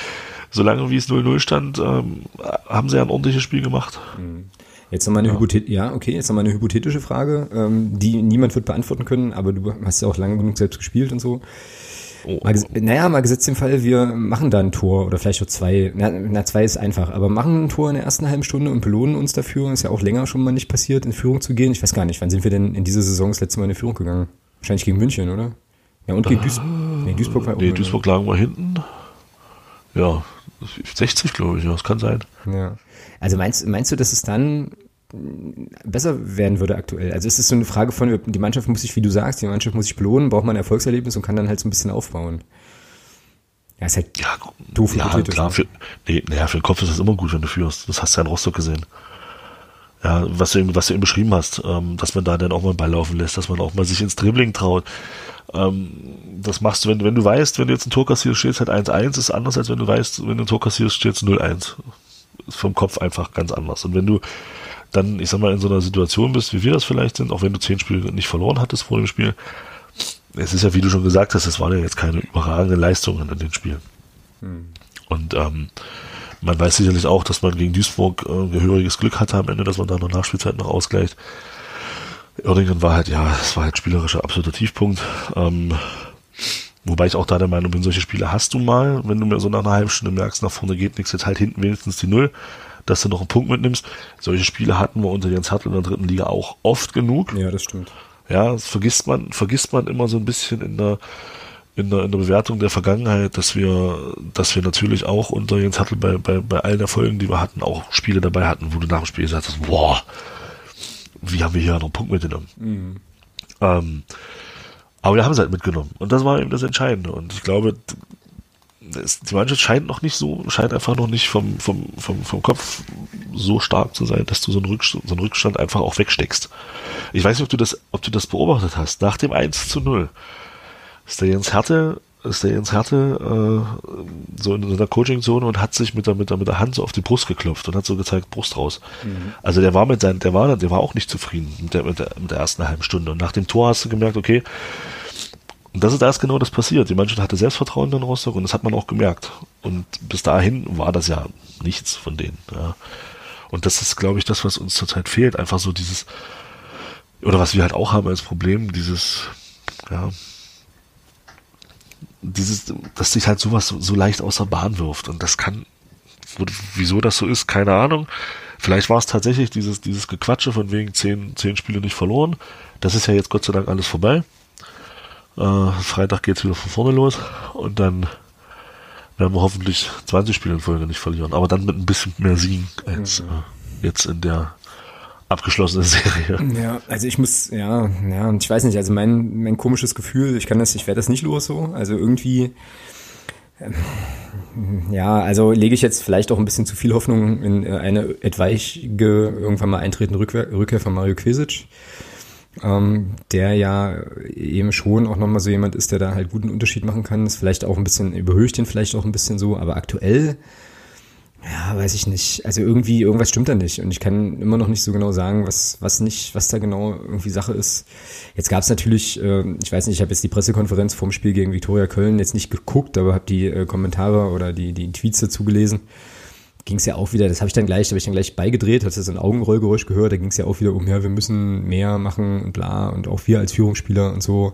solange wie es 0-0 stand, ähm, haben sie ja ein ordentliches Spiel gemacht. Mhm. Jetzt nochmal eine, ja. Hypothet ja, okay, jetzt noch eine hypothetische Frage, ähm, die niemand wird beantworten können, aber du hast ja auch lange genug selbst gespielt und so. Oh. Mal, naja, mal gesetzt den Fall, wir machen da ein Tor oder vielleicht auch zwei. Na, na, zwei ist einfach, aber machen ein Tor in der ersten halben Stunde und belohnen uns dafür. Ist ja auch länger schon mal nicht passiert, in Führung zu gehen. Ich weiß gar nicht, wann sind wir denn in dieser Saison das letzte Mal in Führung gegangen? Wahrscheinlich gegen München, oder? Ja, und gegen Duis nee, Duisburg war Nee, Duisburg lagen wir hinten. Ja, 60, glaube ich, ja, das kann sein. Ja. Also meinst, meinst du, dass es dann besser werden würde aktuell? Also ist es so eine Frage von, die Mannschaft muss sich, wie du sagst, die Mannschaft muss sich belohnen, braucht man ein Erfolgserlebnis und kann dann halt so ein bisschen aufbauen. Ja, ist halt ja, doof. Ja, klar, für, nee, naja, für den Kopf ist es immer gut, wenn du führst. Das hast du ja in Rostock gesehen. Ja, was du, eben, was du eben beschrieben hast, ähm, dass man da dann auch mal einen Ball laufen lässt, dass man auch mal sich ins Dribbling traut. Ähm, das machst du, wenn, wenn du weißt, wenn du jetzt ein Tor kassierst, steht halt 1-1, ist anders, als wenn du weißt, wenn du ein Tor kassierst, steht 0-1. Ist vom Kopf einfach ganz anders. Und wenn du dann, ich sag mal, in so einer Situation bist, wie wir das vielleicht sind, auch wenn du zehn Spiele nicht verloren hattest vor dem Spiel, es ist ja, wie du schon gesagt hast, es waren ja jetzt keine überragenden Leistungen in den Spielen. Hm. Und ähm, man weiß sicherlich auch, dass man gegen Duisburg äh, gehöriges Glück hatte am Ende, dass man da noch Nachspielzeit noch ausgleicht. Oerdingen war halt, ja, es war halt spielerischer absoluter Tiefpunkt. Ähm, wobei ich auch da der Meinung bin, solche Spiele hast du mal, wenn du mir so nach einer halben Stunde merkst, nach vorne geht nichts, jetzt halt hinten wenigstens die Null dass du noch einen Punkt mitnimmst. Solche Spiele hatten wir unter Jens Hartl in der dritten Liga auch oft genug. Ja, das stimmt. Ja, das vergisst man, vergisst man immer so ein bisschen in der, in der, in der Bewertung der Vergangenheit, dass wir, dass wir natürlich auch unter Jens Hartl bei, bei, bei allen Erfolgen, die wir hatten, auch Spiele dabei hatten, wo du nach dem Spiel gesagt hast, boah, wie haben wir hier noch einen Punkt mitgenommen? Mhm. Ähm, aber wir haben es halt mitgenommen. Und das war eben das Entscheidende. Und ich glaube, die Mannschaft scheint noch nicht so, scheint einfach noch nicht vom, vom, vom, vom Kopf so stark zu sein, dass du so einen, Rückstand, so einen Rückstand einfach auch wegsteckst. Ich weiß nicht, ob du das, ob du das beobachtet hast. Nach dem 1 zu 0 ist der Jens Härte, ist der Jens Härte äh, so in, in der Coaching-Zone und hat sich mit der, mit, der, mit der Hand so auf die Brust geklopft und hat so gezeigt, Brust raus. Mhm. Also der war mit seinen, der war, der war auch nicht zufrieden mit der, mit der, mit der ersten halben Stunde. Und nach dem Tor hast du gemerkt, okay, und das ist erst genau das passiert. Die Mannschaft hatte Selbstvertrauen in Rostock und das hat man auch gemerkt. Und bis dahin war das ja nichts von denen. Ja. Und das ist, glaube ich, das, was uns zurzeit fehlt. Einfach so dieses, oder was wir halt auch haben als Problem, dieses, ja, dieses, dass sich halt sowas so, so leicht aus der Bahn wirft. Und das kann, wieso das so ist, keine Ahnung. Vielleicht war es tatsächlich dieses, dieses Gequatsche von wegen zehn, zehn Spiele nicht verloren. Das ist ja jetzt Gott sei Dank alles vorbei. Äh, Freitag geht's wieder von vorne los und dann werden wir hoffentlich 20 Spiele in Folge nicht verlieren, aber dann mit ein bisschen mehr Siegen als äh, jetzt in der abgeschlossenen Serie. Ja, also ich muss, ja, ja, ich weiß nicht, also mein, mein komisches Gefühl, ich kann das, ich werde das nicht los so, also irgendwie, ähm, ja, also lege ich jetzt vielleicht auch ein bisschen zu viel Hoffnung in eine etwaige, irgendwann mal eintretende Rückkehr, Rückkehr von Mario Kvesic ähm, der ja eben schon auch nochmal so jemand ist, der da halt guten Unterschied machen kann. Ist vielleicht auch ein bisschen, überhöht den vielleicht auch ein bisschen so, aber aktuell, ja, weiß ich nicht. Also irgendwie, irgendwas stimmt da nicht. Und ich kann immer noch nicht so genau sagen, was, was nicht, was da genau irgendwie Sache ist. Jetzt gab es natürlich, äh, ich weiß nicht, ich habe jetzt die Pressekonferenz vorm Spiel gegen Viktoria Köln jetzt nicht geguckt, aber habe die äh, Kommentare oder die, die Tweets dazu gelesen ging es ja auch wieder, das habe ich dann gleich, habe ich dann gleich beigedreht, hatte so ein Augenrollgeräusch gehört, da ging es ja auch wieder um, ja, wir müssen mehr machen und bla und auch wir als Führungsspieler und so.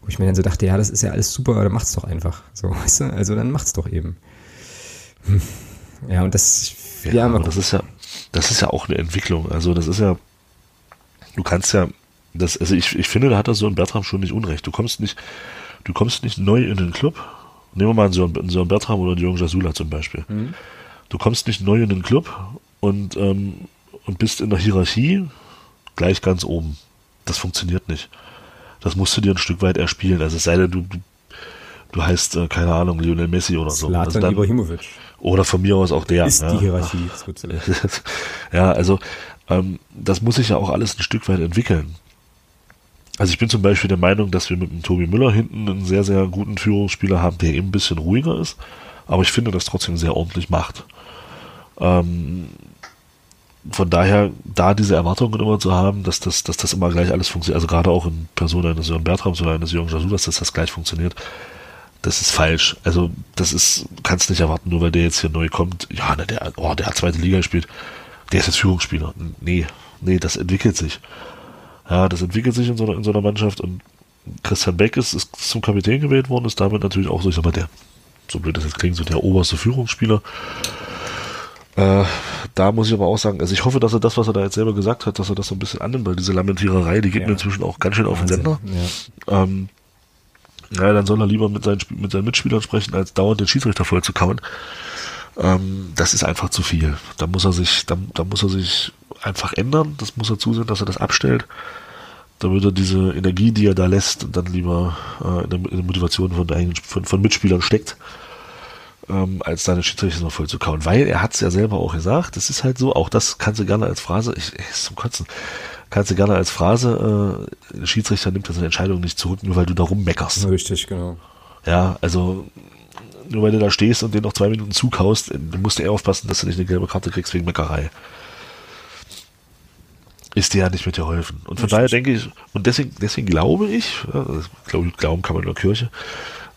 Wo ich mir dann so dachte, ja, das ist ja alles super, dann macht's doch einfach. So, weißt du, also dann macht's doch eben. Hm. Ja, und das, ja, ja aber das ist ja, das ist ja auch eine Entwicklung. Also das ist ja, du kannst ja, das, also ich, ich finde, da hat er so ein Bertram schon nicht unrecht. Du kommst nicht, du kommst nicht neu in den Club. Nehmen wir mal so einen, so einen Bertram oder Jürgen Jasula zum Beispiel. Mhm du kommst nicht neu in den Club und, ähm, und bist in der Hierarchie gleich ganz oben. Das funktioniert nicht. Das musst du dir ein Stück weit erspielen. Also es sei denn, du, du, du heißt, äh, keine Ahnung, Lionel Messi oder so. Zlatan also dann, Ibrahimovic. Oder von mir aus auch der. Ist ja. die Hierarchie. ja, also ähm, das muss sich ja auch alles ein Stück weit entwickeln. Also ich bin zum Beispiel der Meinung, dass wir mit dem Tobi Müller hinten einen sehr, sehr guten Führungsspieler haben, der eben ein bisschen ruhiger ist, aber ich finde das trotzdem sehr ordentlich macht. Ähm, von daher, da diese Erwartungen immer zu haben, dass das, dass das immer gleich alles funktioniert, also gerade auch in Person eines Jörn Bertrams oder eines Jürgen Jasou, dass das, das gleich funktioniert, das ist falsch. Also, das ist, kannst nicht erwarten, nur weil der jetzt hier neu kommt. Ja, ne, der, oh, der hat zweite Liga gespielt. der ist jetzt Führungsspieler. Nee, nee, das entwickelt sich. Ja, das entwickelt sich in so einer, in so einer Mannschaft und Christian Beck ist, ist zum Kapitän gewählt worden, ist damit natürlich auch so, ich sag mal, der, so blöd das jetzt klingt, so der oberste Führungsspieler. Äh, da muss ich aber auch sagen, also ich hoffe, dass er das, was er da jetzt selber gesagt hat, dass er das so ein bisschen annimmt, weil diese Lamentiererei, die geht ja. mir inzwischen auch ganz schön auf den Sender. Ja. Ähm, ja, dann soll er lieber mit seinen, mit seinen Mitspielern sprechen, als dauernd den Schiedsrichter voll zu kauen. Ähm, das ist einfach zu viel. Da muss er sich, da, da muss er sich einfach ändern. Das muss er zusehen, dass er das abstellt. Damit er diese Energie, die er da lässt, dann lieber äh, in, der, in, der, Motivation von, von, von Mitspielern steckt, ähm, als seine Schiedsrichter noch voll zu kauen. Weil er hat es ja selber auch gesagt, das ist halt so, auch das kannst du gerne als Phrase, ich, ich ist zum Kotzen, kannst du gerne als Phrase, äh, Schiedsrichter nimmt seine Entscheidung nicht zurück, nur weil du da rummeckerst. Richtig, genau. Ja, also nur weil du da stehst und den noch zwei Minuten zukaust, dann musst du eher aufpassen, dass du nicht eine gelbe Karte kriegst wegen Meckerei. Ist dir ja nicht mit dir geholfen. Und von Richtig. daher denke ich, und deswegen, deswegen glaube ich, ja, glaube, glauben kann man in der Kirche,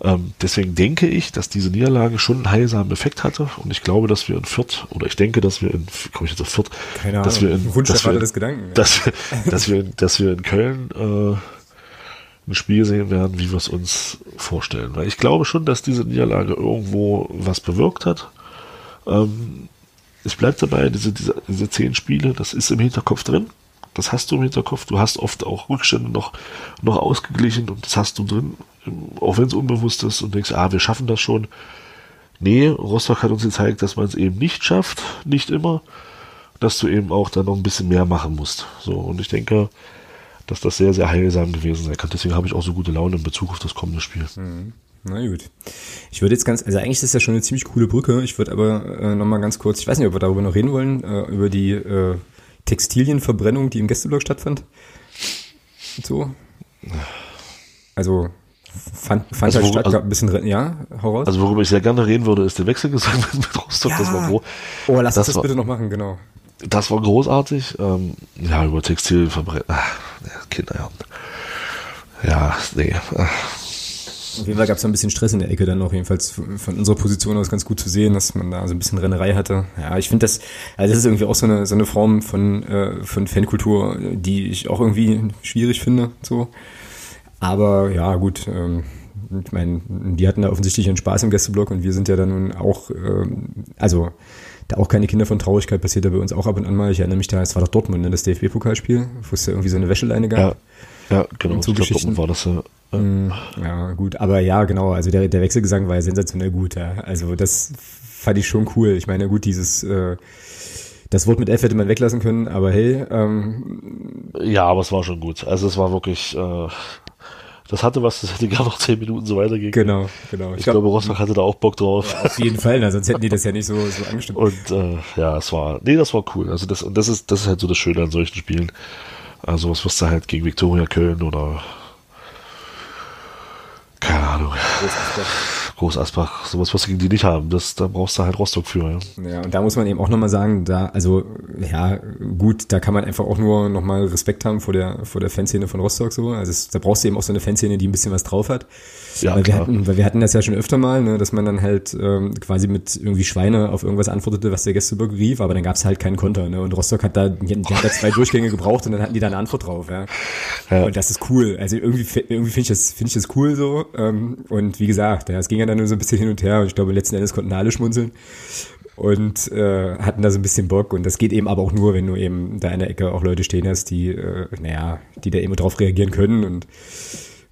ähm, deswegen denke ich, dass diese Niederlage schon einen heilsamen Effekt hatte und ich glaube, dass wir in Fürth, oder ich denke, dass wir in, komme ich jetzt auf Fürth, Keine dass Ahnung. wir in, Wunsch dass wir, des Gedanken, dass, wir, dass wir, dass wir in Köln äh, ein Spiel sehen werden, wie wir es uns vorstellen. Weil ich glaube schon, dass diese Niederlage irgendwo was bewirkt hat. Ähm, es bleibt dabei, diese, diese, diese zehn Spiele, das ist im Hinterkopf drin. Das hast du im Hinterkopf. Du hast oft auch Rückstände noch, noch ausgeglichen und das hast du drin, auch wenn es unbewusst ist und denkst, ah, wir schaffen das schon. Nee, Rostock hat uns gezeigt, dass man es eben nicht schafft, nicht immer, dass du eben auch dann noch ein bisschen mehr machen musst. So, und ich denke, dass das sehr, sehr heilsam gewesen sein kann. Deswegen habe ich auch so gute Laune in Bezug auf das kommende Spiel. Mhm. Na gut. Ich würde jetzt ganz, also eigentlich ist das ja schon eine ziemlich coole Brücke. Ich würde aber äh, nochmal ganz kurz, ich weiß nicht, ob wir darüber noch reden wollen, äh, über die äh, Textilienverbrennung, die im Gästeblock stattfand. So. Also fand, fand also, halt statt, also, ein bisschen, ja, hau raus. Also worüber ich sehr gerne reden würde, ist der Wechselgesang mit Rostock, ja. das war wo. Oh, lass das, das war, bitte noch machen, genau. Das war großartig. Ähm, ja, über Textilverbrennung. Ja, Kinder, ja. Ja, nee. Auf jeden Fall gab es ein bisschen Stress in der Ecke dann noch jedenfalls von unserer Position aus ganz gut zu sehen, dass man da so ein bisschen Rennerei hatte. Ja, ich finde das, also das ist irgendwie auch so eine, so eine Form von, äh, von Fankultur, die ich auch irgendwie schwierig finde, so. Aber ja, gut, ähm, ich meine, die hatten da offensichtlich einen Spaß im Gästeblock und wir sind ja dann nun auch, ähm, also da auch keine Kinder von Traurigkeit passiert ja bei uns auch ab und an mal. Ich erinnere mich da, es war doch Dortmund, ne, das DFB-Pokalspiel, wo es ja irgendwie so eine Wäscheleine gab. Ja. Ja, genau. So ich glaube, war das ja. Mm, ja, gut. Aber ja, genau. Also der, der Wechselgesang war ja sensationell gut. Ja. Also das fand ich schon cool. Ich meine, gut, dieses äh, das Wort mit F hätte man weglassen können, aber hey. Ähm, ja, aber es war schon gut. Also es war wirklich. Äh, das hatte was, das hätte gar noch zehn Minuten so weitergehen können. Genau, genau. Ich, ich glaube, Rostock hatte da auch Bock drauf. Ja, auf jeden Fall, na, sonst hätten die das ja nicht so, so angestimmt. Und äh, ja, es war, nee, das war cool. Also das, und das ist, das ist halt so das Schöne an solchen Spielen. Also was wirst du halt gegen Viktoria Köln oder keine Ahnung. Groß Asbach, sowas wirst du gegen die nicht haben. Das, da brauchst du halt Rostock für. Ja, ja und da muss man eben auch nochmal sagen, da, also, ja, gut, da kann man einfach auch nur nochmal Respekt haben vor der, vor der Fanszene von Rostock so. Also es, da brauchst du eben auch so eine Fanszene, die ein bisschen was drauf hat. Ja, weil, wir hatten, weil wir hatten das ja schon öfter mal, ne, dass man dann halt ähm, quasi mit irgendwie Schweine auf irgendwas antwortete, was der Gästeblock rief, aber dann gab es halt keinen Konter. Ne? Und Rostock hat da, die, die hat da zwei Durchgänge gebraucht und dann hatten die da eine Antwort drauf. Ja? ja. Und das ist cool. Also irgendwie, irgendwie finde ich das, finde ich das cool so. Ähm, und wie gesagt, ja, es ging ja dann nur so ein bisschen hin und her und ich glaube, letzten Endes konnten alle schmunzeln und äh, hatten da so ein bisschen Bock. Und das geht eben aber auch nur, wenn du eben da in der Ecke auch Leute stehen hast, die, äh, naja, die da eben drauf reagieren können und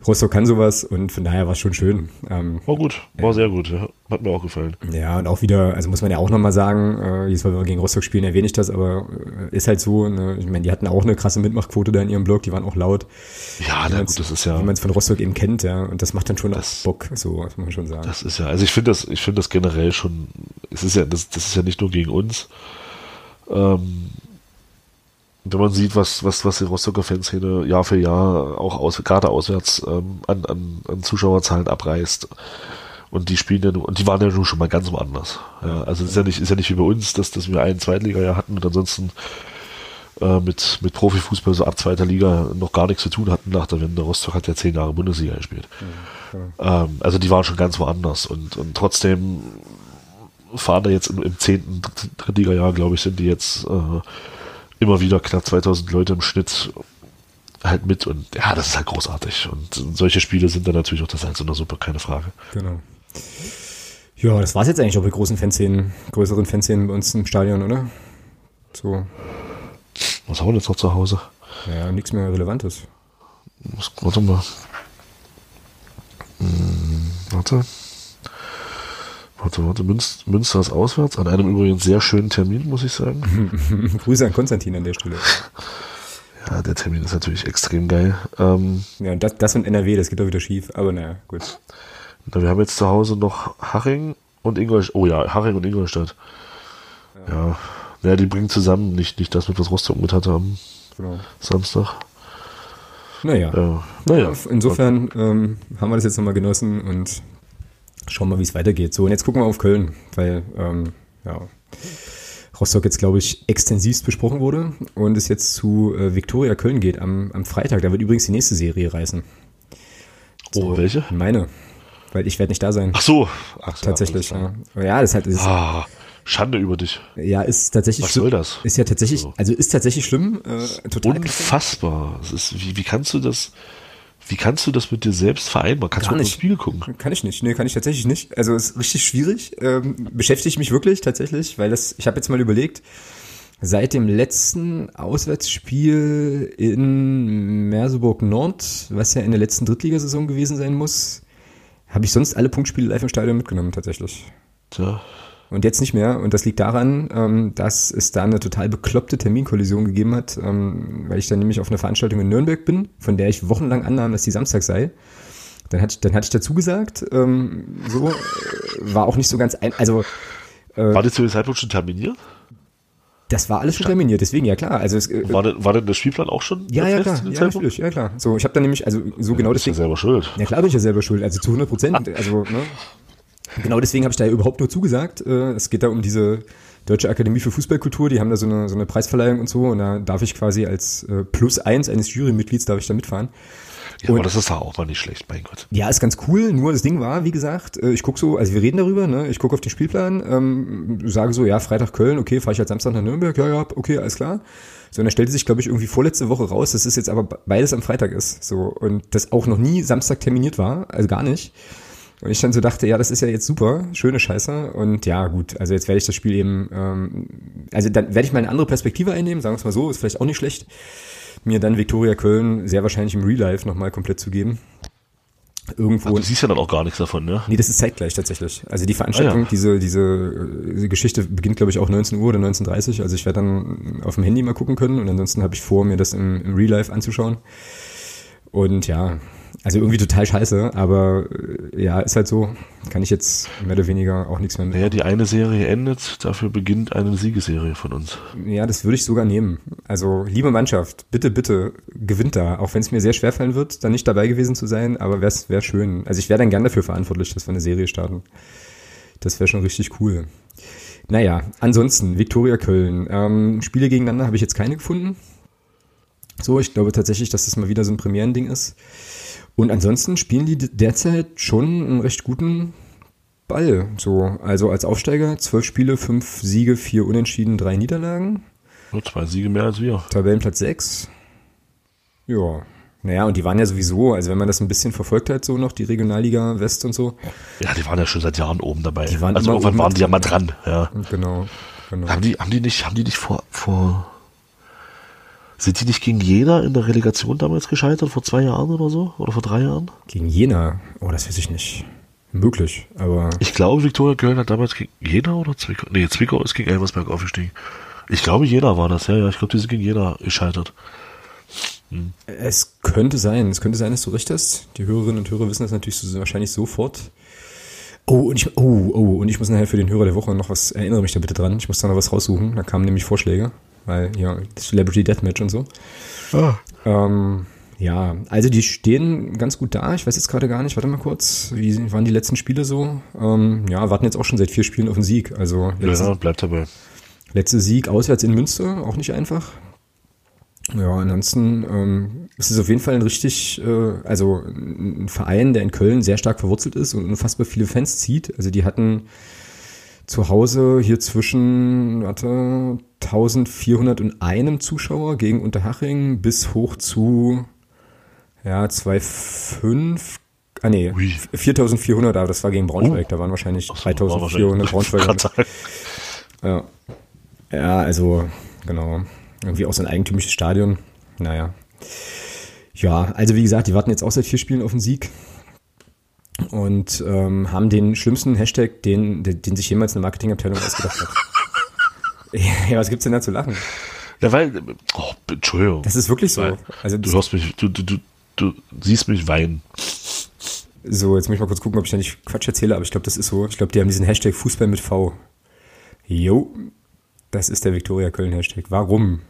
Rostock kann sowas und von daher war es schon schön. Ähm, war gut, war ja. sehr gut, ja. hat mir auch gefallen. Ja, und auch wieder, also muss man ja auch nochmal sagen, äh, Mal, wenn wir gegen Rostock spielen, erwähne ich das, aber äh, ist halt so, ne? ich meine, die hatten auch eine krasse Mitmachquote da in ihrem Blog, die waren auch laut. Ja, na gut, das ist ja. Wie man es von Rostock eben kennt, ja, und das macht dann schon das, Bock, so, muss man schon sagen. Das ist ja, also ich finde das, ich finde das generell schon, es ist ja, das, das ist ja nicht nur gegen uns, ähm, wenn man sieht, was, was, was die Rostocker Fanszene Jahr für Jahr auch aus, gerade auswärts ähm, an, an, an Zuschauerzahlen abreißt. Und die spielen ja nur, und die waren ja nun schon mal ganz woanders. Ja, also es ist ja nicht, ist ja nicht wie bei uns, dass, dass wir einen Zweitliga-Jahr hatten und ansonsten äh, mit, mit Profifußball so ab zweiter Liga noch gar nichts zu tun hatten nach der Wende. Rostock hat ja zehn Jahre Bundesliga gespielt. Ja, ähm, also die waren schon ganz woanders und, und trotzdem fahren da jetzt im, im zehnten Drittliga-Jahr, glaube ich, sind die jetzt äh, immer wieder knapp 2000 Leute im Schnitt halt mit und ja, das ist halt großartig. Und solche Spiele sind dann natürlich auch das Eins in der Suppe, keine Frage. Genau. Ja, das war es jetzt eigentlich auch bei großen Fanszenen, größeren Fanszenen bei uns im Stadion, oder? So. Was haben wir jetzt noch zu Hause? Ja, nichts mehr Relevantes. Was, warte mal. Hm, warte. Warte, warte. Münz, Münster ist auswärts. An einem übrigens sehr schönen Termin, muss ich sagen. Grüße an Konstantin an der Stelle. Ja, der Termin ist natürlich extrem geil. Ähm, ja, und das, das und NRW, das geht doch wieder schief. Aber naja, gut. Na, wir haben jetzt zu Hause noch Haching und Ingolstadt. Oh ja, Haching und Ingolstadt. Ja. ja. ja. die bringen zusammen nicht, nicht das mit, was Rostock mit hatte am genau. Samstag. Naja. Ja. naja. Insofern ähm, haben wir das jetzt nochmal genossen und schauen mal, wie es weitergeht. So, und jetzt gucken wir auf Köln, weil, ähm, ja. Rostock jetzt, glaube ich, extensivst besprochen wurde und es jetzt zu äh, Viktoria Köln geht am, am Freitag. Da wird übrigens die nächste Serie reißen. So, oh, welche? Meine. Weil ich werde nicht da sein. Ach so. Ach, Tatsächlich, ja. Ja, das ist halt. Ist, ah, Schande über dich. Ja, ist tatsächlich Was soll das? Ist ja tatsächlich, also ist tatsächlich schlimm. Äh, total Unfassbar. Es ist, wie, wie kannst du das, wie kannst du das mit dir selbst vereinbaren? Kannst Gar du nicht. Spiele gucken? Kann ich nicht. Nee, kann ich tatsächlich nicht. Also ist richtig schwierig. Ähm, beschäftigt mich wirklich tatsächlich, weil das, ich habe jetzt mal überlegt, seit dem letzten Auswärtsspiel in Merseburg Nord, was ja in der letzten Drittligasaison gewesen sein muss, habe ich sonst alle Punktspiele live im Stadion mitgenommen tatsächlich. Tja. Und jetzt nicht mehr. Und das liegt daran, ähm, dass es da eine total bekloppte Terminkollision gegeben hat, ähm, weil ich dann nämlich auf einer Veranstaltung in Nürnberg bin, von der ich wochenlang annahm, dass die Samstag sei. Dann hatte ich, dann hatte ich dazu gesagt, ähm, so, äh, war auch nicht so ganz ein, also. Äh, war das zu dem Zeitpunkt schon terminiert? Das war alles schon terminiert, deswegen ja klar. Also es, äh, war, denn, war denn der Spielplan auch schon? Ja, ja klar, ja, natürlich, ja klar. So, ich habe dann nämlich, also so ja, genau deswegen. Ja selber schuld. Ja klar bin ich ja selber schuld, also zu 100 Prozent. Also ne, Genau deswegen habe ich da überhaupt nur zugesagt. Äh, es geht da um diese Deutsche Akademie für Fußballkultur, die haben da so eine, so eine Preisverleihung und so und da darf ich quasi als äh, Plus eins eines Jurymitglieds darf ich da mitfahren. Ja, und, aber das ist auch mal nicht schlecht, mein Gott. Ja, ist ganz cool. Nur das Ding war, wie gesagt, äh, ich guck so, also wir reden darüber, ne? Ich gucke auf den Spielplan, ähm, sage so, ja, Freitag Köln, okay, fahre ich halt Samstag nach Nürnberg, ja, ja, okay, alles klar. So, und dann stellte sich, glaube ich, irgendwie vorletzte Woche raus, dass es jetzt aber beides am Freitag ist. So, und das auch noch nie Samstag terminiert war, also gar nicht. Und ich dann so dachte, ja, das ist ja jetzt super, schöne Scheiße. Und ja, gut, also jetzt werde ich das Spiel eben, ähm, also dann werde ich mal eine andere Perspektive einnehmen, sagen wir es mal so, ist vielleicht auch nicht schlecht, mir dann Viktoria Köln sehr wahrscheinlich im Real Life nochmal komplett zu geben. Irgendwo. Ach, du siehst ja dann auch gar nichts davon, ne? Nee, das ist zeitgleich tatsächlich. Also die Veranstaltung, ah, ja. diese, diese, diese Geschichte beginnt, glaube ich, auch 19 Uhr oder 19.30 Uhr. Also ich werde dann auf dem Handy mal gucken können und ansonsten habe ich vor, mir das im, im Real Life anzuschauen. Und ja, also irgendwie total scheiße, aber äh, ja, ist halt so. Kann ich jetzt mehr oder weniger auch nichts mehr mit. Naja, die eine Serie endet, dafür beginnt eine Siegesserie von uns. Ja, das würde ich sogar nehmen. Also, liebe Mannschaft, bitte, bitte, gewinnt da. Auch wenn es mir sehr schwer fallen wird, da nicht dabei gewesen zu sein, aber wäre wär schön. Also ich wäre dann gern dafür verantwortlich, dass wir eine Serie starten. Das wäre schon richtig cool. Naja, ansonsten, Viktoria Köln. Ähm, Spiele gegeneinander habe ich jetzt keine gefunden. So, ich glaube tatsächlich, dass das mal wieder so ein Premierending ist. Und ansonsten spielen die derzeit schon einen recht guten Ball. So, also als Aufsteiger zwölf Spiele, fünf Siege, vier Unentschieden, drei Niederlagen. Nur zwei Siege mehr als wir. Tabellenplatz sechs. Ja. Naja, und die waren ja sowieso, also wenn man das ein bisschen verfolgt hat, so noch die Regionalliga West und so. Ja, die waren ja schon seit Jahren oben dabei. Die waren also irgendwann waren die ja mal dran, ja. Genau, genau. Haben die, haben die nicht, haben die nicht vor, vor sind die nicht gegen Jena in der Relegation damals gescheitert, vor zwei Jahren oder so? Oder vor drei Jahren? Gegen Jena? Oh, das weiß ich nicht. Möglich, aber. Ich glaube, Viktoria Köln hat damals gegen Jena oder Zwickau? Nee, Zwickau ist gegen Elversberg aufgestiegen. Ich glaube, Jena war das, ja, ja. Ich glaube, die sind gegen Jena gescheitert. Hm. Es könnte sein, es könnte sein, dass du recht hast. Die Hörerinnen und Hörer wissen das natürlich so, wahrscheinlich sofort. Oh, und ich, oh, oh, und ich muss nachher für den Hörer der Woche noch was, erinnere mich da bitte dran. Ich muss da noch was raussuchen. Da kamen nämlich Vorschläge weil ja, Celebrity Deathmatch und so. Ah. Ähm, ja, also die stehen ganz gut da. Ich weiß jetzt gerade gar nicht, warte mal kurz, wie waren die letzten Spiele so? Ähm, ja, warten jetzt auch schon seit vier Spielen auf den Sieg. Also letzte, ja, bleibt dabei. Letzter Sieg auswärts in Münster, auch nicht einfach. Ja, ansonsten ähm, ist es auf jeden Fall ein richtig, äh, also ein Verein, der in Köln sehr stark verwurzelt ist und unfassbar viele Fans zieht. Also die hatten zu Hause hier zwischen, warte, 1401 Zuschauer gegen Unterhaching bis hoch zu, ja, 2,5, ah nee, Ui. 4400, aber das war gegen Braunschweig, Oh. da waren wahrscheinlich so, war 3400 wahrscheinlich- Braunschweig. Grad sagen. Ja. ja, also, genau. Irgendwie auch so ein eigentümliches Stadion. Naja. Ja, also wie gesagt, die warten jetzt auch seit vier Spielen auf den Sieg und ähm, haben den schlimmsten Hashtag, den, den, den sich jemals eine Marketingabteilung ausgedacht hat. ja, was gibt's denn da zu lachen? Ja, weil, oh, Entschuldigung. Das ist wirklich so. Weil Also du hörst mich, du, du, du, du siehst mich weinen. so, jetzt muss ich mal kurz gucken, ob ich da nicht Quatsch erzähle, aber ich glaube, das ist so. Ich glaube, die haben diesen Hashtag Fußball mit V. Jo, das ist der Viktoria Köln Hashtag. Warum?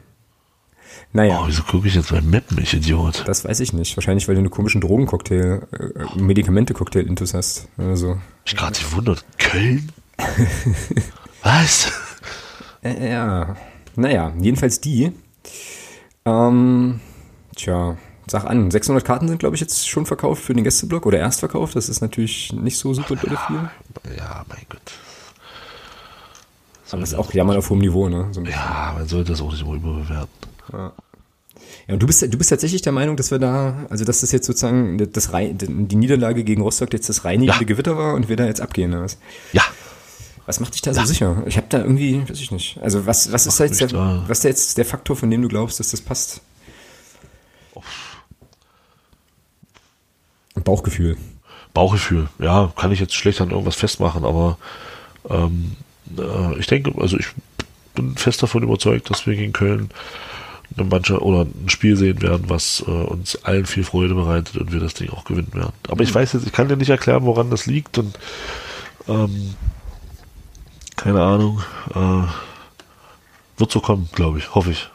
Naja. Oh, wieso gucke ich jetzt beim Mappen, ich Idiot? Das weiß ich nicht. Wahrscheinlich, weil du einen komischen Drogencocktail, äh, Medikamente-Cocktail-Intus hast. Oder so. Ich gerade gewundert. Köln? Was? Äh, ja. Naja, jedenfalls die. Ähm, tja, sag an. 600 Karten sind, glaube ich, jetzt schon verkauft für den Gästeblock oder erst verkauft. Das ist natürlich nicht so super dolle viel. Ja, mein Gott. Aber das ist auch ja mal auf hohem Niveau, ne? So. Ja, man sollte das auch nicht immer überbewerten. Ja, und du bist, du bist tatsächlich der Meinung, dass wir da, also dass das jetzt sozusagen das, die Niederlage gegen Rostock jetzt das reinigende Ja. Gewitter war und wir da jetzt abgehen. Oder was? Ja, Was macht dich da so sicher? Ich habe da irgendwie, weiß ich nicht. Also was, was ist da jetzt der, da- was da jetzt der Faktor, von dem du glaubst, dass das passt? Bauchgefühl. Bauchgefühl. Ja, kann ich jetzt schlecht an irgendwas festmachen, aber ähm, äh, ich denke, also ich bin fest davon überzeugt, dass wir gegen Köln eine Mannschaft oder ein Spiel sehen werden, was äh, uns allen viel Freude bereitet und wir das Ding auch gewinnen werden. Aber ich weiß jetzt, ich kann dir nicht erklären, woran das liegt und ähm, keine Ahnung. Äh, wird so kommen, glaube ich, hoffe ich.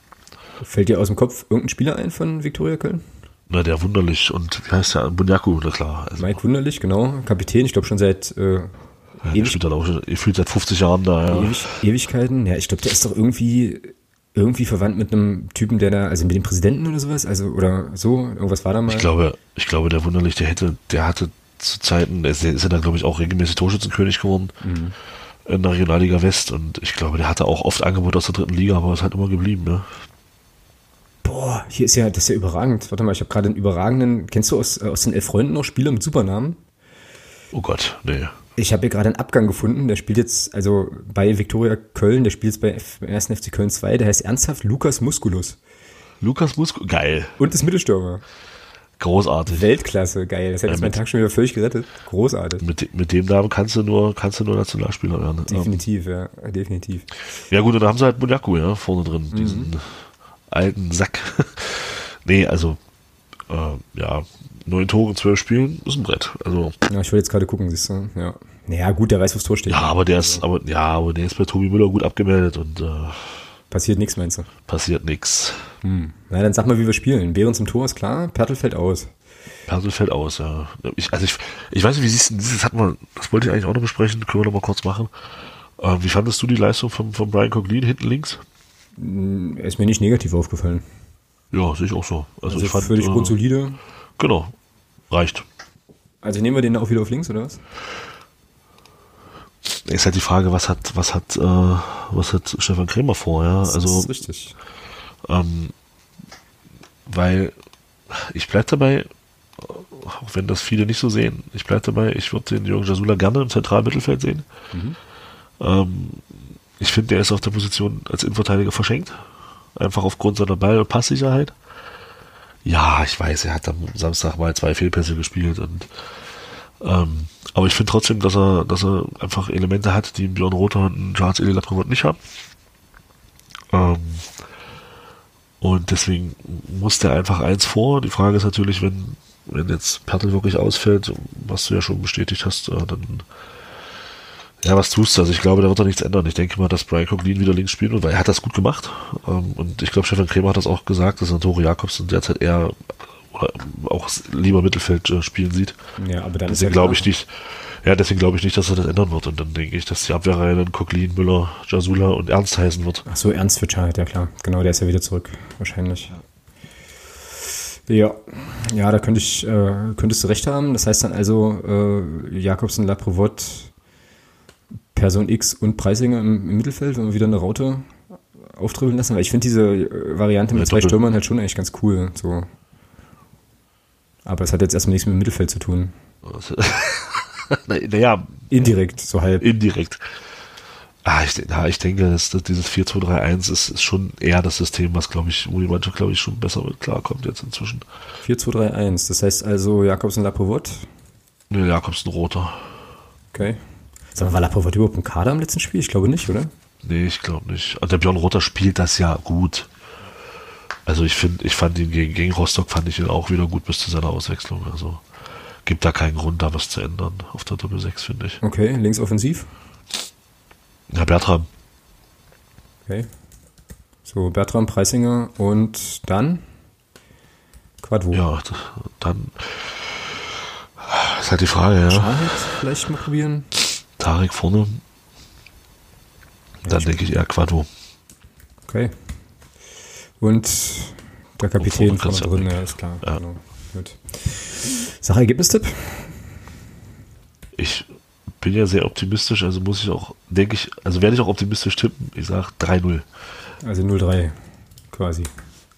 Fällt dir aus dem Kopf irgendein Spieler ein von Viktoria Köln? Na, der wunderlich und wie heißt der? Bunyaku, na klar. Also, Mike Wunderlich, genau. Kapitän, ich glaube schon seit äh, ja, ewig, spielt dann auch schon, ihr fühlt seit 50 Jahren da, ja. ewig, Ewigkeiten. Ja, ich glaube, der ist doch irgendwie irgendwie verwandt mit einem Typen, der da, also mit dem Präsidenten oder sowas, also oder so, irgendwas war da mal. Ich glaube, ich glaube, der wunderlich, der hätte, der hatte zu Zeiten, der ist, ja dann, glaube ich, auch regelmäßig Torschützenkönig geworden in der Regionalliga West und ich glaube, der hatte auch oft Angebote aus der dritten Liga, aber ist halt immer geblieben, ne? Boah, hier ist ja, das ist ja überragend. Warte mal, ich habe gerade einen überragenden, kennst du aus, äh, aus den Elf Freunden noch Spieler mit Supernamen? Oh Gott, nee. Ich habe hier gerade einen Abgang gefunden, der spielt jetzt, also bei Viktoria Köln, der spielt jetzt bei F- beim 1. FC Köln 2, der heißt ernsthaft Lukas Musculus. Lukas Musko, geil, Und ist Mittelstürmer. großartig. Weltklasse, geil. Das hat jetzt Ja, meinen mit- Tag schon wieder völlig gerettet. Großartig. Mit, mit dem Namen kannst du nur, kannst du nur Nationalspieler werden. Ja. Definitiv, ja, definitiv. Ja gut, und da haben sie halt Bunyaku, ja, vorne drin, Mhm. diesen alten Sack. nee, also, äh, ja, neun Tore in zwölf Spielen ist ein Brett. Also, Ja, ich wollte jetzt gerade gucken, siehst du. Ja. Naja, gut, der weiß, wo's Tor steht. ja, aber der ist, aber, ja, aber der ist bei Tobi Müller gut abgemeldet und äh, Passiert nichts, meinst du? passiert nix. Hm. Na, dann sag mal, wie wir spielen. Behrens im Tor ist klar, Pertl fällt aus. Persel fällt aus, ja. Ich, also ich, ich weiß nicht, wie siehst du dieses hatten wir, das wollte ich eigentlich auch noch besprechen, können wir noch mal kurz machen. Äh, wie fandest du die Leistung von, von Brian Coglin hinten links? Er ist mir nicht negativ aufgefallen. Ja, sehe ich auch so. Also, Also ich fand, völlig äh, grundsolide. genau, reicht. Also nehmen wir den auch wieder auf links, oder was? Ist halt die Frage, was hat, was hat, äh, was hat Stefan Krämer vor, ja? Das Also, ist richtig. ähm, weil ich bleib dabei, auch wenn das viele nicht so sehen, ich bleib dabei, ich würde den Jürgen Jasula gerne im zentralen Mittelfeld sehen. Ähm, ich finde, der ist auf der Position als Innenverteidiger verschenkt. Einfach aufgrund seiner Ball- und Passsicherheit. Ja, ich weiß, er hat am Samstag mal zwei Fehlpässe gespielt und ähm, aber ich finde trotzdem, dass er, dass er einfach Elemente hat, die Björn Rother und Charles Eli Laprevot nicht haben. Ähm, und deswegen muss der einfach eins vor. Die Frage ist natürlich, wenn, wenn jetzt Pertl wirklich ausfällt, was du ja schon bestätigt hast, äh, dann ja, was tust du? Also ich glaube, da wird er nichts ändern. Ich denke mal, dass Brian Coglin wieder links spielen wird, weil er hat das gut gemacht. Ähm, und ich glaube, Stefan Krämer hat das auch gesagt, dass er Tore Jakobsen derzeit eher oder auch lieber Mittelfeld äh, spielen sieht. Ja, aber dann Deswegen glaube ich nicht, ja, deswegen glaube ich nicht, dass er das ändern wird. Und dann denke ich, dass die Abwehrreihe dann Coglin, Müller, Jasula und Ernst heißen wird. Ach so, Ernst Witschert, ja klar. Genau, der ist ja wieder zurück, wahrscheinlich. Ja, ja, da könnte ich, äh, könntest du recht haben. Das heißt dann also, äh, Jakobsen, Laprevot, Person X und Preisinger im, im Mittelfeld, wenn wir wieder eine Raute auftribbeln lassen, weil ich finde diese äh, Variante mit Ja, zwei Stürmern halt schon eigentlich ganz cool. So. Aber es hat jetzt erstmal nichts mit dem Mittelfeld zu tun. naja, Indirekt, so halb. indirekt. Ah, ich, ja, ich denke, dass, dass dieses 4-2-3-1 ist, ist schon eher das System, was, glaube ich, wo die Mannschaft, glaube ich, schon besser mit klarkommt jetzt inzwischen. 4-2-3-1. Das heißt also Jakobs und Laprovot. Ne, Jakobs ein roter. Okay. Sag mal, war Laprovot überhaupt im Kader im letzten Spiel? Ich glaube nicht, oder? Nee, ich glaube nicht. Also der Björn Rotter spielt das ja gut. Also ich finde, ich fand ihn gegen, gegen Rostock fand ich ihn auch wieder gut bis zu seiner Auswechslung. Also gibt da keinen Grund, da was zu ändern auf der Doppel 6, finde ich. Okay, links offensiv. Ja, Bertram. Okay. So, Bertram, Preisinger und dann Quadvo. Ja, dann ist halt die Frage, ja. Schahid vielleicht mal probieren. Tarek vorne. Dann denke ich eher Quadvo. Okay. Und der Kapitän Und vorne vorne drin, ja, ist klar. Ja. Genau. Gut. Sache Ergebnistipp? Ich bin ja sehr optimistisch, also muss ich auch, denke ich, also werde ich auch optimistisch tippen. Ich sage 3-0. Also 0-3 quasi.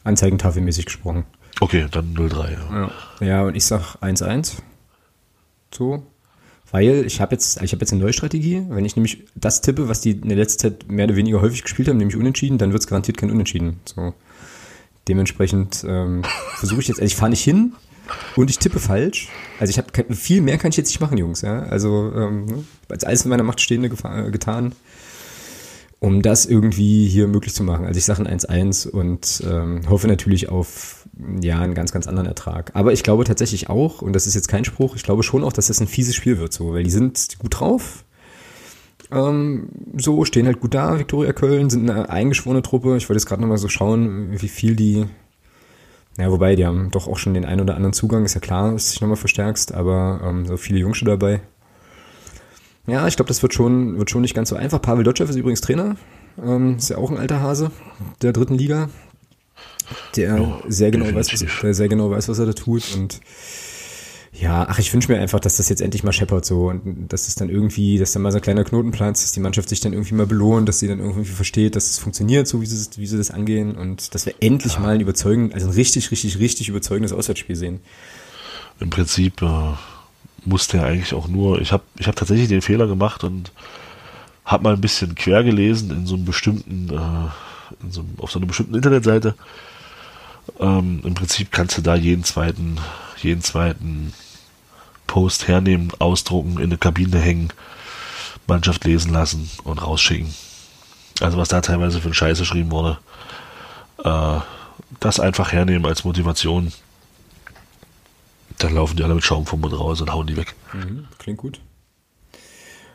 Anzeigentafelmäßig gesprochen. Okay, dann 0-3. Ja. Ja, und ich sag 1-1. So. Weil ich habe jetzt, ich habe jetzt eine neue Strategie. Wenn ich nämlich das tippe, was die in der letzten Zeit mehr oder weniger häufig gespielt haben, nämlich unentschieden, dann wird es garantiert kein Unentschieden. So. Dementsprechend ähm, versuche ich jetzt, also ich fahre nicht hin und ich tippe falsch. Also ich habe viel mehr kann ich jetzt nicht machen, Jungs. Ja? Also ähm, ne? als alles in meiner Macht Stehende getan, um das irgendwie hier möglich zu machen. Also ich sage ein 1-1 und ähm, hoffe natürlich auf ja einen ganz, ganz anderen Ertrag. Aber ich glaube tatsächlich auch, und das ist jetzt kein Spruch, ich glaube schon auch, dass das ein fieses Spiel wird, so, weil die sind gut drauf. Ähm, so, stehen halt gut da, Viktoria Köln, sind eine eingeschworene Truppe. Ich wollte jetzt gerade nochmal so schauen, wie viel die, ja, wobei, die haben doch auch schon den einen oder anderen Zugang, ist ja klar, dass du dich nochmal verstärkst, aber ähm, so viele Jungsche dabei. Ja, ich glaube, das wird schon, wird schon nicht ganz so einfach. Pavel Dotschew ist übrigens Trainer, ähm, ist ja auch ein alter Hase der dritten Liga, der Ja, sehr genau weiß, was, der sehr genau weiß, was er da tut. Und ja, ach, ich wünsche mir einfach, dass das jetzt endlich mal scheppert so. Und dass es dann irgendwie, dass da mal so ein kleiner Knoten platzt, dass die Mannschaft sich dann irgendwie mal belohnt, dass sie dann irgendwie versteht, dass es funktioniert, so wie sie, wie sie das angehen. Und dass wir endlich mal ein überzeugend, also ein richtig, richtig, richtig überzeugendes Auswärtsspiel sehen. Im Prinzip äh, musste er eigentlich auch nur, ich habe ich hab tatsächlich den Fehler gemacht und habe mal ein bisschen quer gelesen in so einem bestimmten, äh, in so auf so einer bestimmten Internetseite. Ähm, Im Prinzip kannst du da jeden zweiten, jeden zweiten Post hernehmen, ausdrucken, in eine Kabine hängen, Mannschaft lesen lassen und rausschicken. Also was da teilweise für ein Scheiß geschrieben wurde. Äh, das einfach hernehmen als Motivation. Dann laufen die alle mit Schaum vom Mund raus und hauen die weg. Mhm, klingt gut.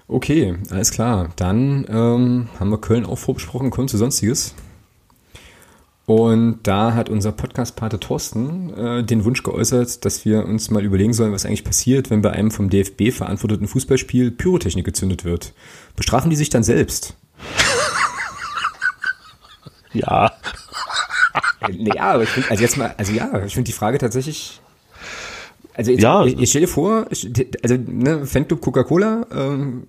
Okay, alles klar. Dann ähm, haben wir Köln auch vorbesprochen, kommen zu Sonstiges. Und da hat unser Podcast-Pate Thorsten äh, den Wunsch geäußert, dass wir uns mal überlegen sollen, was eigentlich passiert, wenn bei einem vom DFB verantworteten Fußballspiel Pyrotechnik gezündet wird. Bestrafen die sich dann selbst? Ja. Äh, ja, aber ich find, also jetzt mal, also ja, ich finde die Frage tatsächlich. Also jetzt, Ja. ich, ich stell dir vor, also ne, Fanclub Coca-Cola, ähm,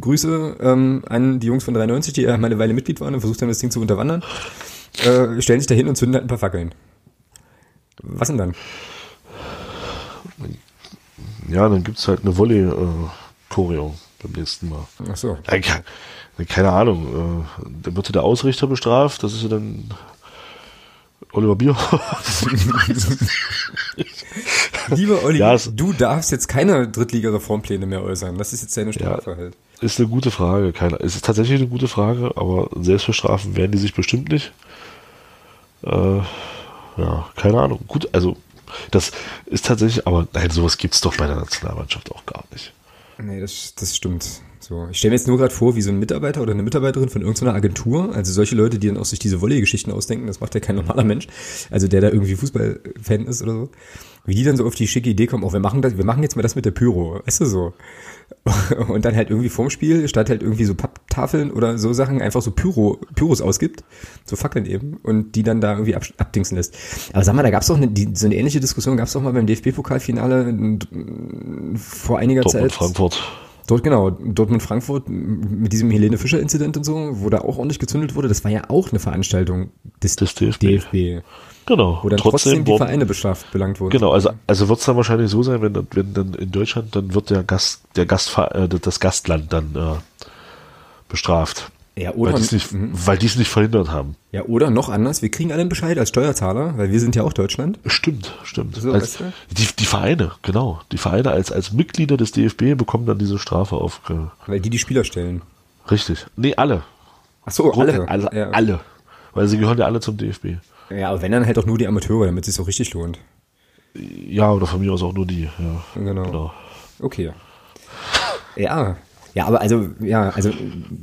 Grüße ähm, an die Jungs von 93, die ja mal eine Weile Mitglied waren und versucht haben, das Ding zu unterwandern, äh, stellen sich da hin und zünden halt ein paar Fackeln. Was denn dann? Ja, dann gibt's halt eine Volley-Choreo beim nächsten Mal. Ach so. Ja, ke- keine Ahnung. Äh, dann wird der Ausrichter bestraft. Das ist ja dann Oliver Bierhoff. Lieber Olli, Ja, es- du darfst jetzt keine Drittliga-Reformpläne mehr äußern. Das ist jetzt deine Strafe halt. ist eine gute Frage. Keine, es ist tatsächlich eine gute Frage, aber selbst bestrafen werden die sich bestimmt nicht. Äh, ja, keine Ahnung. Gut, also das ist tatsächlich, aber nein, sowas gibt's doch bei der Nationalmannschaft auch gar nicht. Nee, das, das stimmt. So, ich stelle mir jetzt nur gerade vor, wie so ein Mitarbeiter oder eine Mitarbeiterin von irgendeiner Agentur, also solche Leute, die dann auch sich diese Volley-Geschichten ausdenken, das macht ja kein normaler Mensch, also der da irgendwie Fußballfan ist oder so, wie die dann so auf die schicke Idee kommen, auch wir machen das, wir machen jetzt mal das mit der Pyro, weißt du so. Und dann halt irgendwie vorm Spiel, statt halt irgendwie so Papptafeln oder so Sachen, einfach so Pyro, Pyros ausgibt, so Fackeln eben, und die dann da irgendwie ab, abdingsen lässt. Aber sag mal, da gab's doch eine, die, so eine ähnliche Diskussion, gab's doch mal beim DFB-Pokalfinale vor einiger Dortmund, Zeit. Frankfurt. Dort, genau, Dortmund-Frankfurt mit diesem Helene Fischer-Inzident und so, wo da auch ordentlich gezündelt wurde, das war ja auch eine Veranstaltung des, des DFB. DFB. Genau. Wo dann trotzdem, trotzdem die Vereine bestraft, belangt wurden. Genau, also, also wird es dann wahrscheinlich so sein, wenn dann, wenn dann in Deutschland, dann wird der Gast, der Gast, äh, das Gastland dann äh, bestraft. Ja, oder weil die es nicht, weil nicht verhindert haben. Ja, oder noch anders, wir kriegen alle einen Bescheid als Steuerzahler, weil wir sind ja auch Deutschland. Stimmt, stimmt. So, als, weißt du? die, die Vereine, genau. Die Vereine als, als Mitglieder des DFB bekommen dann diese Strafe auf. Weil die die Spieler stellen. Richtig. Nee, alle. Ach so, alle. Alle, ja. alle. Weil sie gehören ja alle zum DFB. Ja, aber wenn dann halt auch nur die Amateure, damit es sich so richtig lohnt. Ja, oder von mir aus auch nur die. Ja, genau. genau. Okay. Ja, ja, aber also, ja, also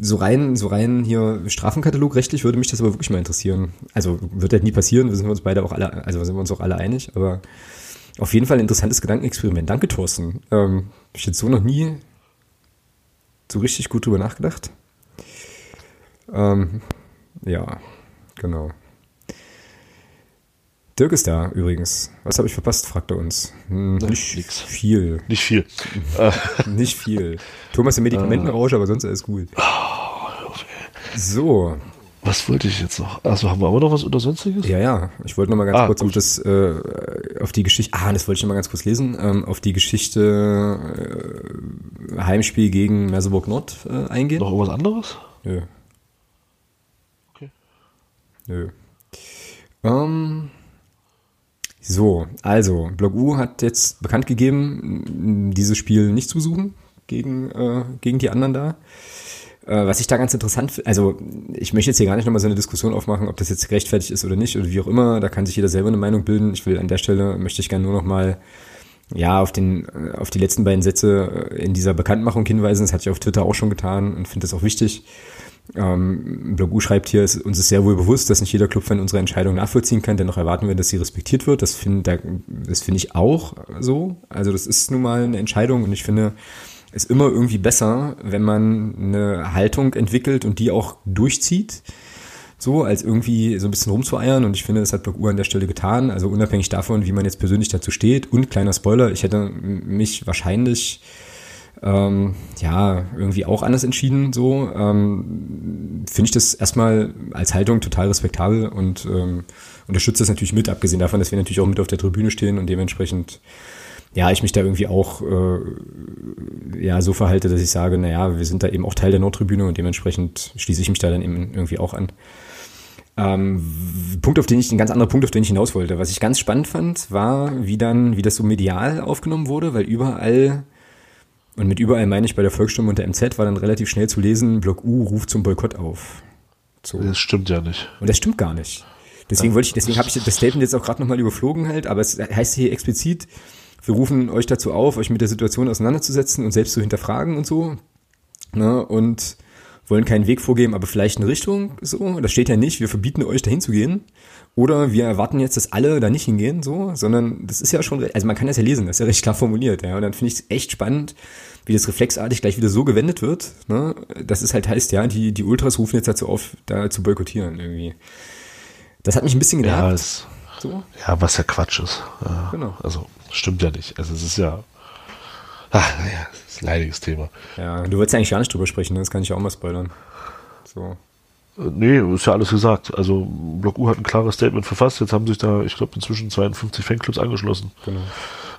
so rein, so rein hier Strafenkatalog rechtlich würde mich das aber wirklich mal interessieren. Also wird halt nie passieren, wir sind uns beide auch alle, also sind wir uns auch alle einig, aber auf jeden Fall ein interessantes Gedankenexperiment. Danke, Thorsten. Ähm, hab ich jetzt so noch nie so richtig gut drüber nachgedacht. Ähm, ja, genau. Dirk ist da übrigens. Was habe ich verpasst, fragt er uns. Hm, nicht nix. viel. Nicht viel. nicht viel. Thomas im Medikamentenrausch, aber sonst alles gut. So. Was wollte ich jetzt noch? Also haben wir aber noch was unter Sonstiges? Ja, ja. Ich wollte noch mal ganz ah, kurz auf das, äh, auf die Geschichte, ah, das wollte ich noch mal ganz kurz lesen, ähm, auf die Geschichte äh, Heimspiel gegen Merseburg Nord äh, eingehen. Noch irgendwas anderes? Nö. Okay. Nö. Ähm, so, also, Blog U hat jetzt bekannt gegeben, dieses Spiel nicht zu suchen gegen, äh, gegen die anderen da. Äh, was ich da ganz interessant finde, also ich möchte jetzt hier gar nicht nochmal so eine Diskussion aufmachen, ob das jetzt gerechtfertigt ist oder nicht oder wie auch immer, da kann sich jeder selber eine Meinung bilden. Ich will an der Stelle, möchte ich gerne nur nochmal ja, auf den, auf die letzten beiden Sätze in dieser Bekanntmachung hinweisen. Das hatte ich auf Twitter auch schon getan und finde das auch wichtig. Ähm, Blogu schreibt hier, es, uns ist sehr wohl bewusst, dass nicht jeder Clubfan unsere Entscheidung nachvollziehen kann, dennoch erwarten wir, dass sie respektiert wird. Das finde das finde ich auch so. Also das ist nun mal eine Entscheidung und ich finde, es ist immer irgendwie besser, wenn man eine Haltung entwickelt und die auch durchzieht. So, als irgendwie so ein bisschen rumzueiern und ich finde, das hat Block U an der Stelle getan. Also unabhängig davon, wie man jetzt persönlich dazu steht. Und kleiner Spoiler, ich hätte mich wahrscheinlich ähm, ja, irgendwie auch anders entschieden, so, ähm, finde ich das erstmal als Haltung total respektabel und ähm, unterstütze das natürlich mit, abgesehen davon, dass wir natürlich auch mit auf der Tribüne stehen und dementsprechend, ja, ich mich da irgendwie auch äh, ja, so verhalte, dass ich sage, naja, wir sind da eben auch Teil der Nordtribüne und dementsprechend schließe ich mich da dann eben irgendwie auch an. Ähm, Punkt, auf den ich, ein ganz anderer Punkt, auf den ich hinaus wollte. Was ich ganz spannend fand, war, wie dann, wie das so medial aufgenommen wurde, weil überall und mit überall meine ich bei der Volksstimme und der MZ war dann relativ schnell zu lesen, Block U ruft zum Boykott auf. So. Das stimmt ja nicht. Und das stimmt gar nicht. Deswegen wollte ich, deswegen habe ich das Statement jetzt auch gerade nochmal überflogen halt, aber es heißt hier explizit, wir rufen euch dazu auf, euch mit der Situation auseinanderzusetzen und selbst zu hinterfragen und so. Ne? Und wollen keinen Weg vorgeben, aber vielleicht eine Richtung, so. Das steht ja nicht, wir verbieten euch dahin zu gehen. Oder wir erwarten jetzt, dass alle da nicht hingehen, so, sondern das ist ja schon, also man kann das ja lesen, das ist ja recht klar formuliert, ja. Und dann finde ich es echt spannend, wie das reflexartig gleich wieder so gewendet wird, ne, dass es halt heißt, ja, die, die Ultras rufen jetzt dazu auf, da zu boykottieren, irgendwie. Das hat mich ein bisschen genervt. Ja, es, so. ja was ja Quatsch ist. Ja, genau. Also, stimmt ja nicht. Also, es ist ja, ach, naja, es ist ein leidiges Thema. Ja, du wolltest ja eigentlich gar nicht drüber sprechen, ne? das kann ich auch mal spoilern. So. Nee, ist ja alles gesagt. Also Block U hat ein klares Statement verfasst. Jetzt haben sich da, ich glaube, inzwischen 52 Fanclubs angeschlossen. Genau.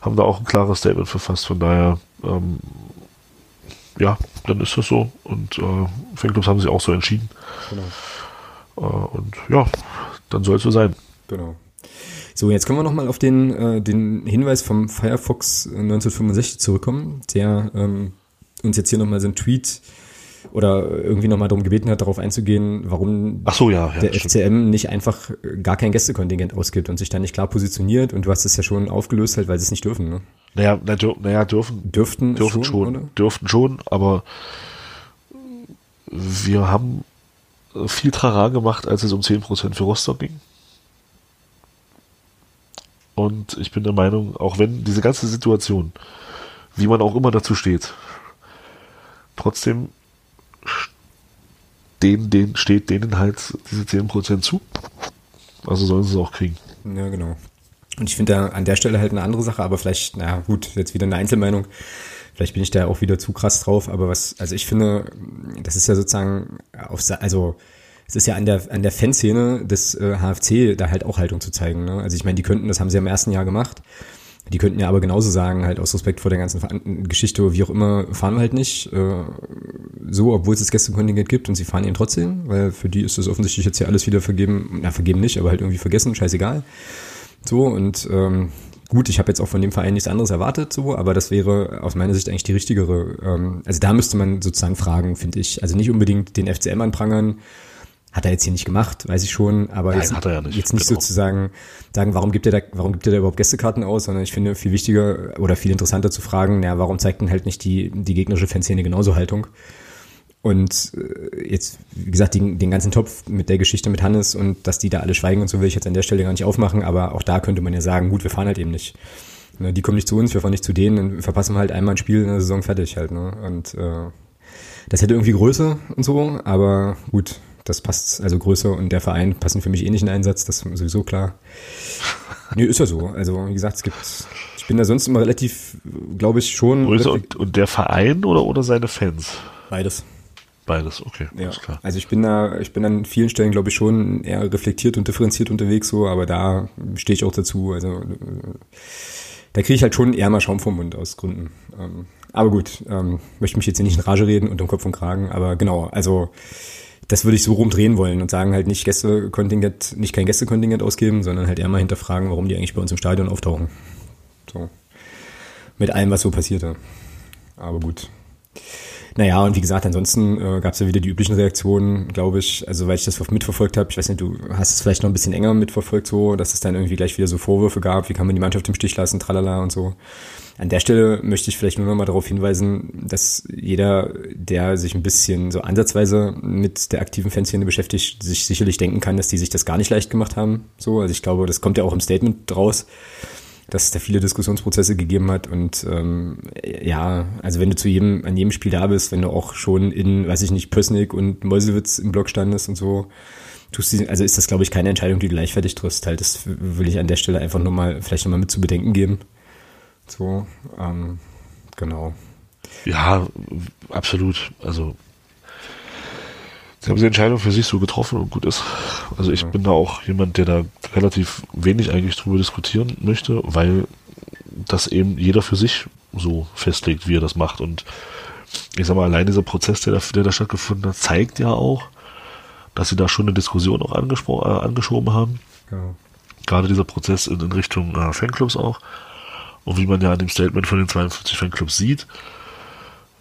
Haben da auch ein klares Statement verfasst. Von daher, ähm, ja, dann ist das so. Und äh, Fanclubs haben sich auch so entschieden. Genau. Äh, und ja, dann soll es so sein. Genau. So, jetzt können wir nochmal auf den, äh, den Hinweis vom Firefox 1965 zurückkommen, der ähm, uns jetzt hier nochmal so ein Tweet oder irgendwie nochmal darum gebeten hat, darauf einzugehen, warum Ach so, ja, ja, der FCM nicht einfach gar kein Gästekontingent ausgibt und sich da nicht klar positioniert. Und du hast es ja schon aufgelöst, halt, weil sie es nicht dürfen. Ne? Naja, na, naja, dürfen. Dürften, dürfen schon, schon dürften schon, aber wir haben viel Trara gemacht, als es um 10% für Rostock ging. Und ich bin der Meinung, auch wenn diese ganze Situation, wie man auch immer dazu steht, trotzdem denen, denen steht denen halt diese 10% zu. Also sollen sie es auch kriegen. Ja, genau. Und ich finde da an der Stelle halt eine andere Sache, aber vielleicht, na gut, jetzt wieder eine Einzelmeinung. Vielleicht bin ich da auch wieder zu krass drauf, aber was, also ich finde, das ist ja sozusagen auf, also es ist ja an der, an der Fanszene des äh, HFC da halt auch Haltung zu zeigen. Ne? Also ich meine, die könnten, das haben sie im ersten Jahr gemacht. Die könnten ja aber genauso sagen, halt aus Respekt vor der ganzen Geschichte, wie auch immer, fahren wir halt nicht. Äh, so, obwohl es das Gästekontingent gibt und sie fahren eben trotzdem, weil für die ist das offensichtlich jetzt ja alles wieder vergeben, na, vergeben nicht, aber halt irgendwie vergessen, scheißegal. So, und ähm, gut, ich habe jetzt auch von dem Verein nichts anderes erwartet, so, aber das wäre aus meiner Sicht eigentlich die richtigere. Ähm, also da müsste man sozusagen fragen, finde ich. Also nicht unbedingt den FCM anprangern, hat er jetzt hier nicht gemacht, weiß ich schon, aber Nein, jetzt, ja nicht, jetzt nicht genau. sozusagen sagen, warum gibt er da, warum gibt er da überhaupt Gästekarten aus, sondern ich finde viel wichtiger oder viel interessanter zu fragen, naja, warum zeigt denn halt nicht die, die gegnerische Fanszene genauso Haltung? Und äh, jetzt, wie gesagt, den, den ganzen Topf mit der Geschichte mit Hannes und dass die da alle schweigen und so will ich jetzt an der Stelle gar nicht aufmachen, aber auch da könnte man ja sagen, gut, wir fahren halt eben nicht. Ne, die kommen nicht zu uns, wir fahren nicht zu denen, dann verpassen wir halt einmal ein Spiel in der Saison fertig halt. Ne? Und äh, das hätte irgendwie Größe und so, aber gut, das passt, also Größe und der Verein passen für mich eh nicht in Einsatz, das ist sowieso klar. Nee, ist ja so. Also, wie gesagt, es gibt, ich bin da sonst immer relativ, glaube ich, schon. Größe und, und der Verein oder, oder seine Fans? Beides. Beides, okay. Ja. klar. Also ich bin da, ich bin an vielen Stellen, glaube ich, schon eher reflektiert und differenziert unterwegs, so, aber da stehe ich auch dazu. Also da kriege ich halt schon eher mal Schaum vom Mund aus Gründen. Ähm, aber gut, ähm, möchte mich jetzt hier nicht in Rage reden und um Kopf und Kragen, aber genau, also das würde ich so rumdrehen wollen und sagen halt nicht Gästekontingent, nicht kein Gästekontingent ausgeben, sondern halt eher mal hinterfragen, warum die eigentlich bei uns im Stadion auftauchen. So. Mit allem, was so passierte. Aber gut. Naja, und wie gesagt, ansonsten äh, gab es ja wieder die üblichen Reaktionen, glaube ich, also weil ich das mitverfolgt habe, ich weiß nicht, du hast es vielleicht noch ein bisschen enger mitverfolgt, so, dass es dann irgendwie gleich wieder so Vorwürfe gab, wie kann man die Mannschaft im Stich lassen, tralala und so. An der Stelle möchte ich vielleicht nur noch mal darauf hinweisen, dass jeder, der sich ein bisschen so ansatzweise mit der aktiven Fanszene beschäftigt, sich sicherlich denken kann, dass die sich das gar nicht leicht gemacht haben. So, also ich glaube, das kommt ja auch im Statement raus, dass es da viele Diskussionsprozesse gegeben hat und ähm, ja, also wenn du zu jedem, an jedem Spiel da bist, wenn du auch schon in, weiß ich nicht, Pössnick und Meuselwitz im Block standest und so, tust du, also ist das, glaube ich, keine Entscheidung, die du leichtfertig triffst. Halt, das will ich an der Stelle einfach nochmal, vielleicht nochmal mit zu bedenken geben. So, ähm, genau. Ja, absolut. Also sie haben die Entscheidung für sich so getroffen und gut ist. Also ich ja. bin da auch jemand, der da relativ wenig eigentlich drüber diskutieren möchte, weil das eben jeder für sich so festlegt, wie er das macht. Und ich sag mal, allein dieser Prozess, der da, der da stattgefunden hat, zeigt ja auch, dass sie da schon eine Diskussion auch äh, angeschoben haben. Ja. Gerade dieser Prozess in, in Richtung äh, Fanclubs auch. Und wie man ja an dem Statement von den 42 Fanclubs sieht,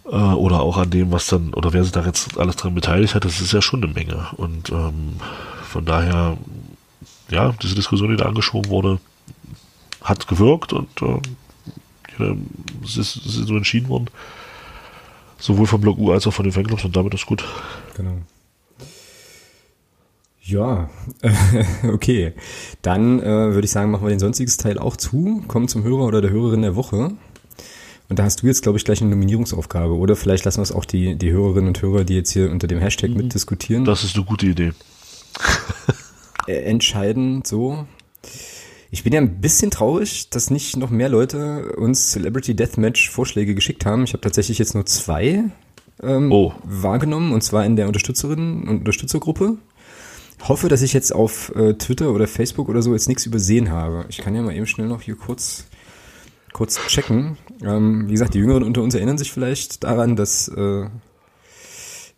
äh, oder auch an dem, was dann, oder wer sich da jetzt alles dran beteiligt hat, das ist ja schon eine Menge. Und ähm, von daher, ja, diese Diskussion, die da angeschoben wurde, hat gewirkt und äh, es, ist, es ist so entschieden worden. Sowohl vom Block U als auch von den Fanclubs und damit ist gut. Genau. Ja, okay. Dann äh, würde ich sagen, machen wir den sonstiges Teil auch zu, kommen zum Hörer oder der Hörerin der Woche. Und da hast du jetzt, glaube ich, gleich eine Nominierungsaufgabe, oder? Vielleicht lassen wir es auch die, die Hörerinnen und Hörer, die jetzt hier unter dem Hashtag mhm. mitdiskutieren. Das ist eine gute Idee. Äh, entscheiden, so. Ich bin ja ein bisschen traurig, dass nicht noch mehr Leute uns Celebrity Deathmatch Vorschläge geschickt haben. Ich habe tatsächlich jetzt nur zwei ähm, oh. wahrgenommen, und zwar in der Unterstützerinnen- und Unterstützergruppe hoffe, dass ich jetzt auf äh, Twitter oder Facebook oder so jetzt nichts übersehen habe. Ich kann ja mal eben schnell noch hier kurz, kurz checken. Ähm, wie gesagt, die Jüngeren unter uns erinnern sich vielleicht daran, dass äh,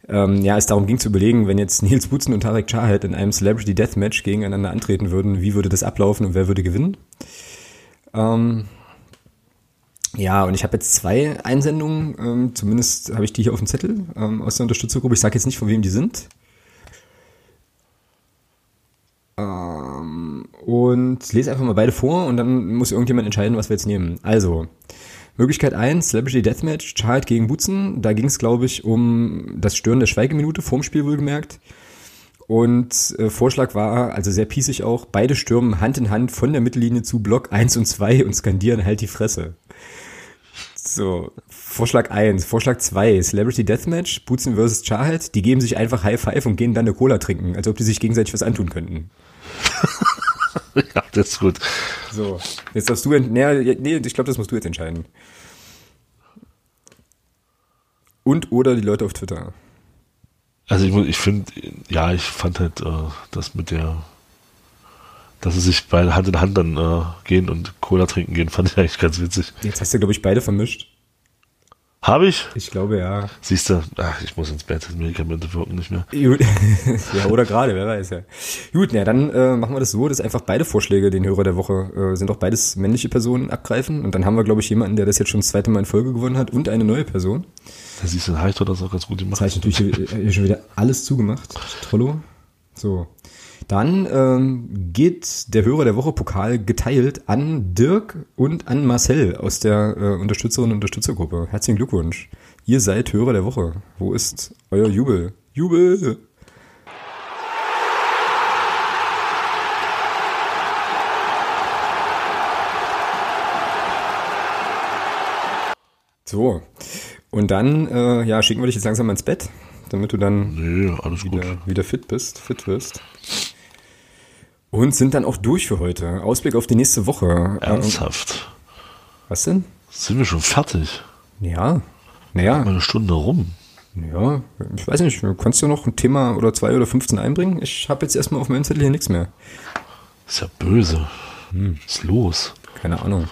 ähm, ja, es darum ging zu überlegen, wenn jetzt Nils Butzen und Tarek Chahed in einem Celebrity Deathmatch gegeneinander antreten würden, wie würde das ablaufen und wer würde gewinnen? Ähm, ja, und ich habe jetzt zwei Einsendungen, ähm, zumindest habe ich die hier auf dem Zettel ähm, aus der Unterstützergruppe. Ich sage jetzt nicht, von wem die sind. Ähm, und lese einfach mal beide vor und dann muss irgendjemand entscheiden, was wir jetzt nehmen. Also, Möglichkeit 1, Celebrity Deathmatch, Child gegen Butzen. Da ging es, glaube ich, um das Stören der Schweigeminute, vorm Spiel wohlgemerkt. Und äh, Vorschlag war, also sehr piesig auch, beide stürmen Hand in Hand von der Mittellinie zu Block 1 und 2 und skandieren halt die Fresse. So, Vorschlag 1. Vorschlag 2, Celebrity Deathmatch, Butzen vs. Chahed, die geben sich einfach High Five und gehen dann eine Cola trinken, als ob die sich gegenseitig was antun könnten. ja, das ist gut. So, jetzt darfst du, nee, nee ich glaube, das musst du jetzt entscheiden. und oder die Leute auf Twitter. Also ich, ich finde, ja, ich fand halt äh, das mit der, dass sie sich bei Hand in Hand dann äh, gehen und Cola trinken gehen, fand ich eigentlich ganz witzig. Jetzt hast du, glaube ich, beide vermischt. Habe ich? Ich glaube, ja. Siehst du, ach, ich muss ins Bett, Medikamente wirken nicht mehr. Ja, oder gerade, wer weiß ja. Gut, na, dann äh, machen wir das so, dass einfach beide Vorschläge, den Hörer der Woche, äh, sind auch beides männliche Personen abgreifen. Und dann haben wir, glaube ich, jemanden, der das jetzt schon das zweite Mal in Folge gewonnen hat und eine neue Person. Da siehst du, dann habe ich doch das auch ganz gut gemacht. Das habe ich natürlich hier schon wieder alles zugemacht. Trollo. So. Dann ähm, geht der Hörer der Woche Pokal geteilt an Dirk und an Marcel aus der äh, Unterstützerinnen und Unterstützergruppe. Herzlichen Glückwunsch. Ihr seid Hörer der Woche. Wo ist euer Jubel? Jubel! So. Und dann, äh, ja, schicken wir dich jetzt langsam ins Bett, damit du dann nee, alles wieder, gut. wieder fit bist, fit wirst. Und sind dann auch durch für heute. Ausblick auf die nächste Woche. Ernsthaft? Was denn? Sind wir schon fertig? Ja. Naja. Eine Stunde rum. Ja, ich weiß nicht, kannst du noch ein Thema oder zwei oder 15 einbringen? Ich habe jetzt erstmal auf meinem Zettel hier nichts mehr. Ist ja böse. Hm. Was ist los? Keine Ahnung.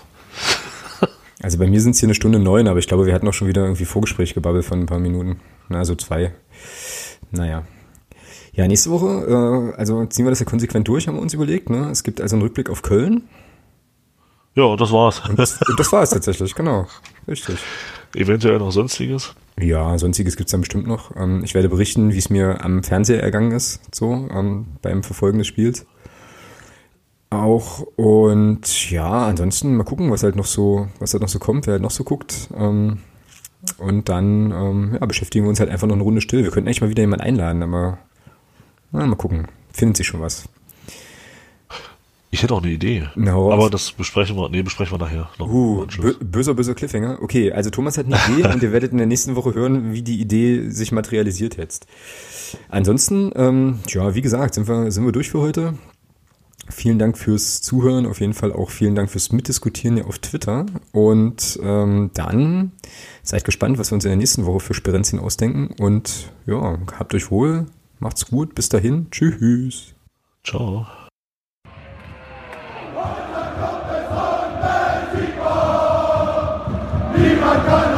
Also bei mir sind es hier eine Stunde neun, aber ich glaube, wir hatten auch schon wieder irgendwie Vorgespräch gebabbelt von ein paar Minuten. Na, so zwei. Naja. Ja, nächste Woche, äh, also ziehen wir das ja konsequent durch, haben wir uns überlegt. Ne? Es gibt also einen Rückblick auf Köln. Ja, das war's. Und das, das war es tatsächlich, genau. Richtig. Eventuell noch Sonstiges? Ja, Sonstiges gibt's dann bestimmt noch. Ähm, ich werde berichten, wie es mir am Fernseher ergangen ist, so ähm, beim Verfolgen des Spiels. Auch und ja, ansonsten mal gucken, was halt noch so, was halt noch so kommt, wer halt noch so guckt. Ähm, und dann ja, beschäftigen wir uns halt einfach noch eine Runde still. Wir könnten eigentlich mal wieder jemanden einladen, aber na, mal gucken. Findet sich schon was. Ich hätte auch eine Idee. No, aber das besprechen wir, nee, besprechen wir nachher. Noch uh, bö böser, böser Cliffhanger. Okay, also Thomas hat eine Idee und ihr werdet in der nächsten Woche hören, wie die Idee sich materialisiert jetzt. Ansonsten, ähm, ja, wie gesagt, sind wir, sind wir durch für heute. Vielen Dank fürs Zuhören, auf jeden Fall auch vielen Dank fürs Mitdiskutieren hier auf Twitter. Und ähm, dann seid gespannt, was wir uns in der nächsten Woche für Sperenzien ausdenken. Und ja, habt euch wohl, macht's gut, bis dahin, tschüss. Ciao. Niemand kann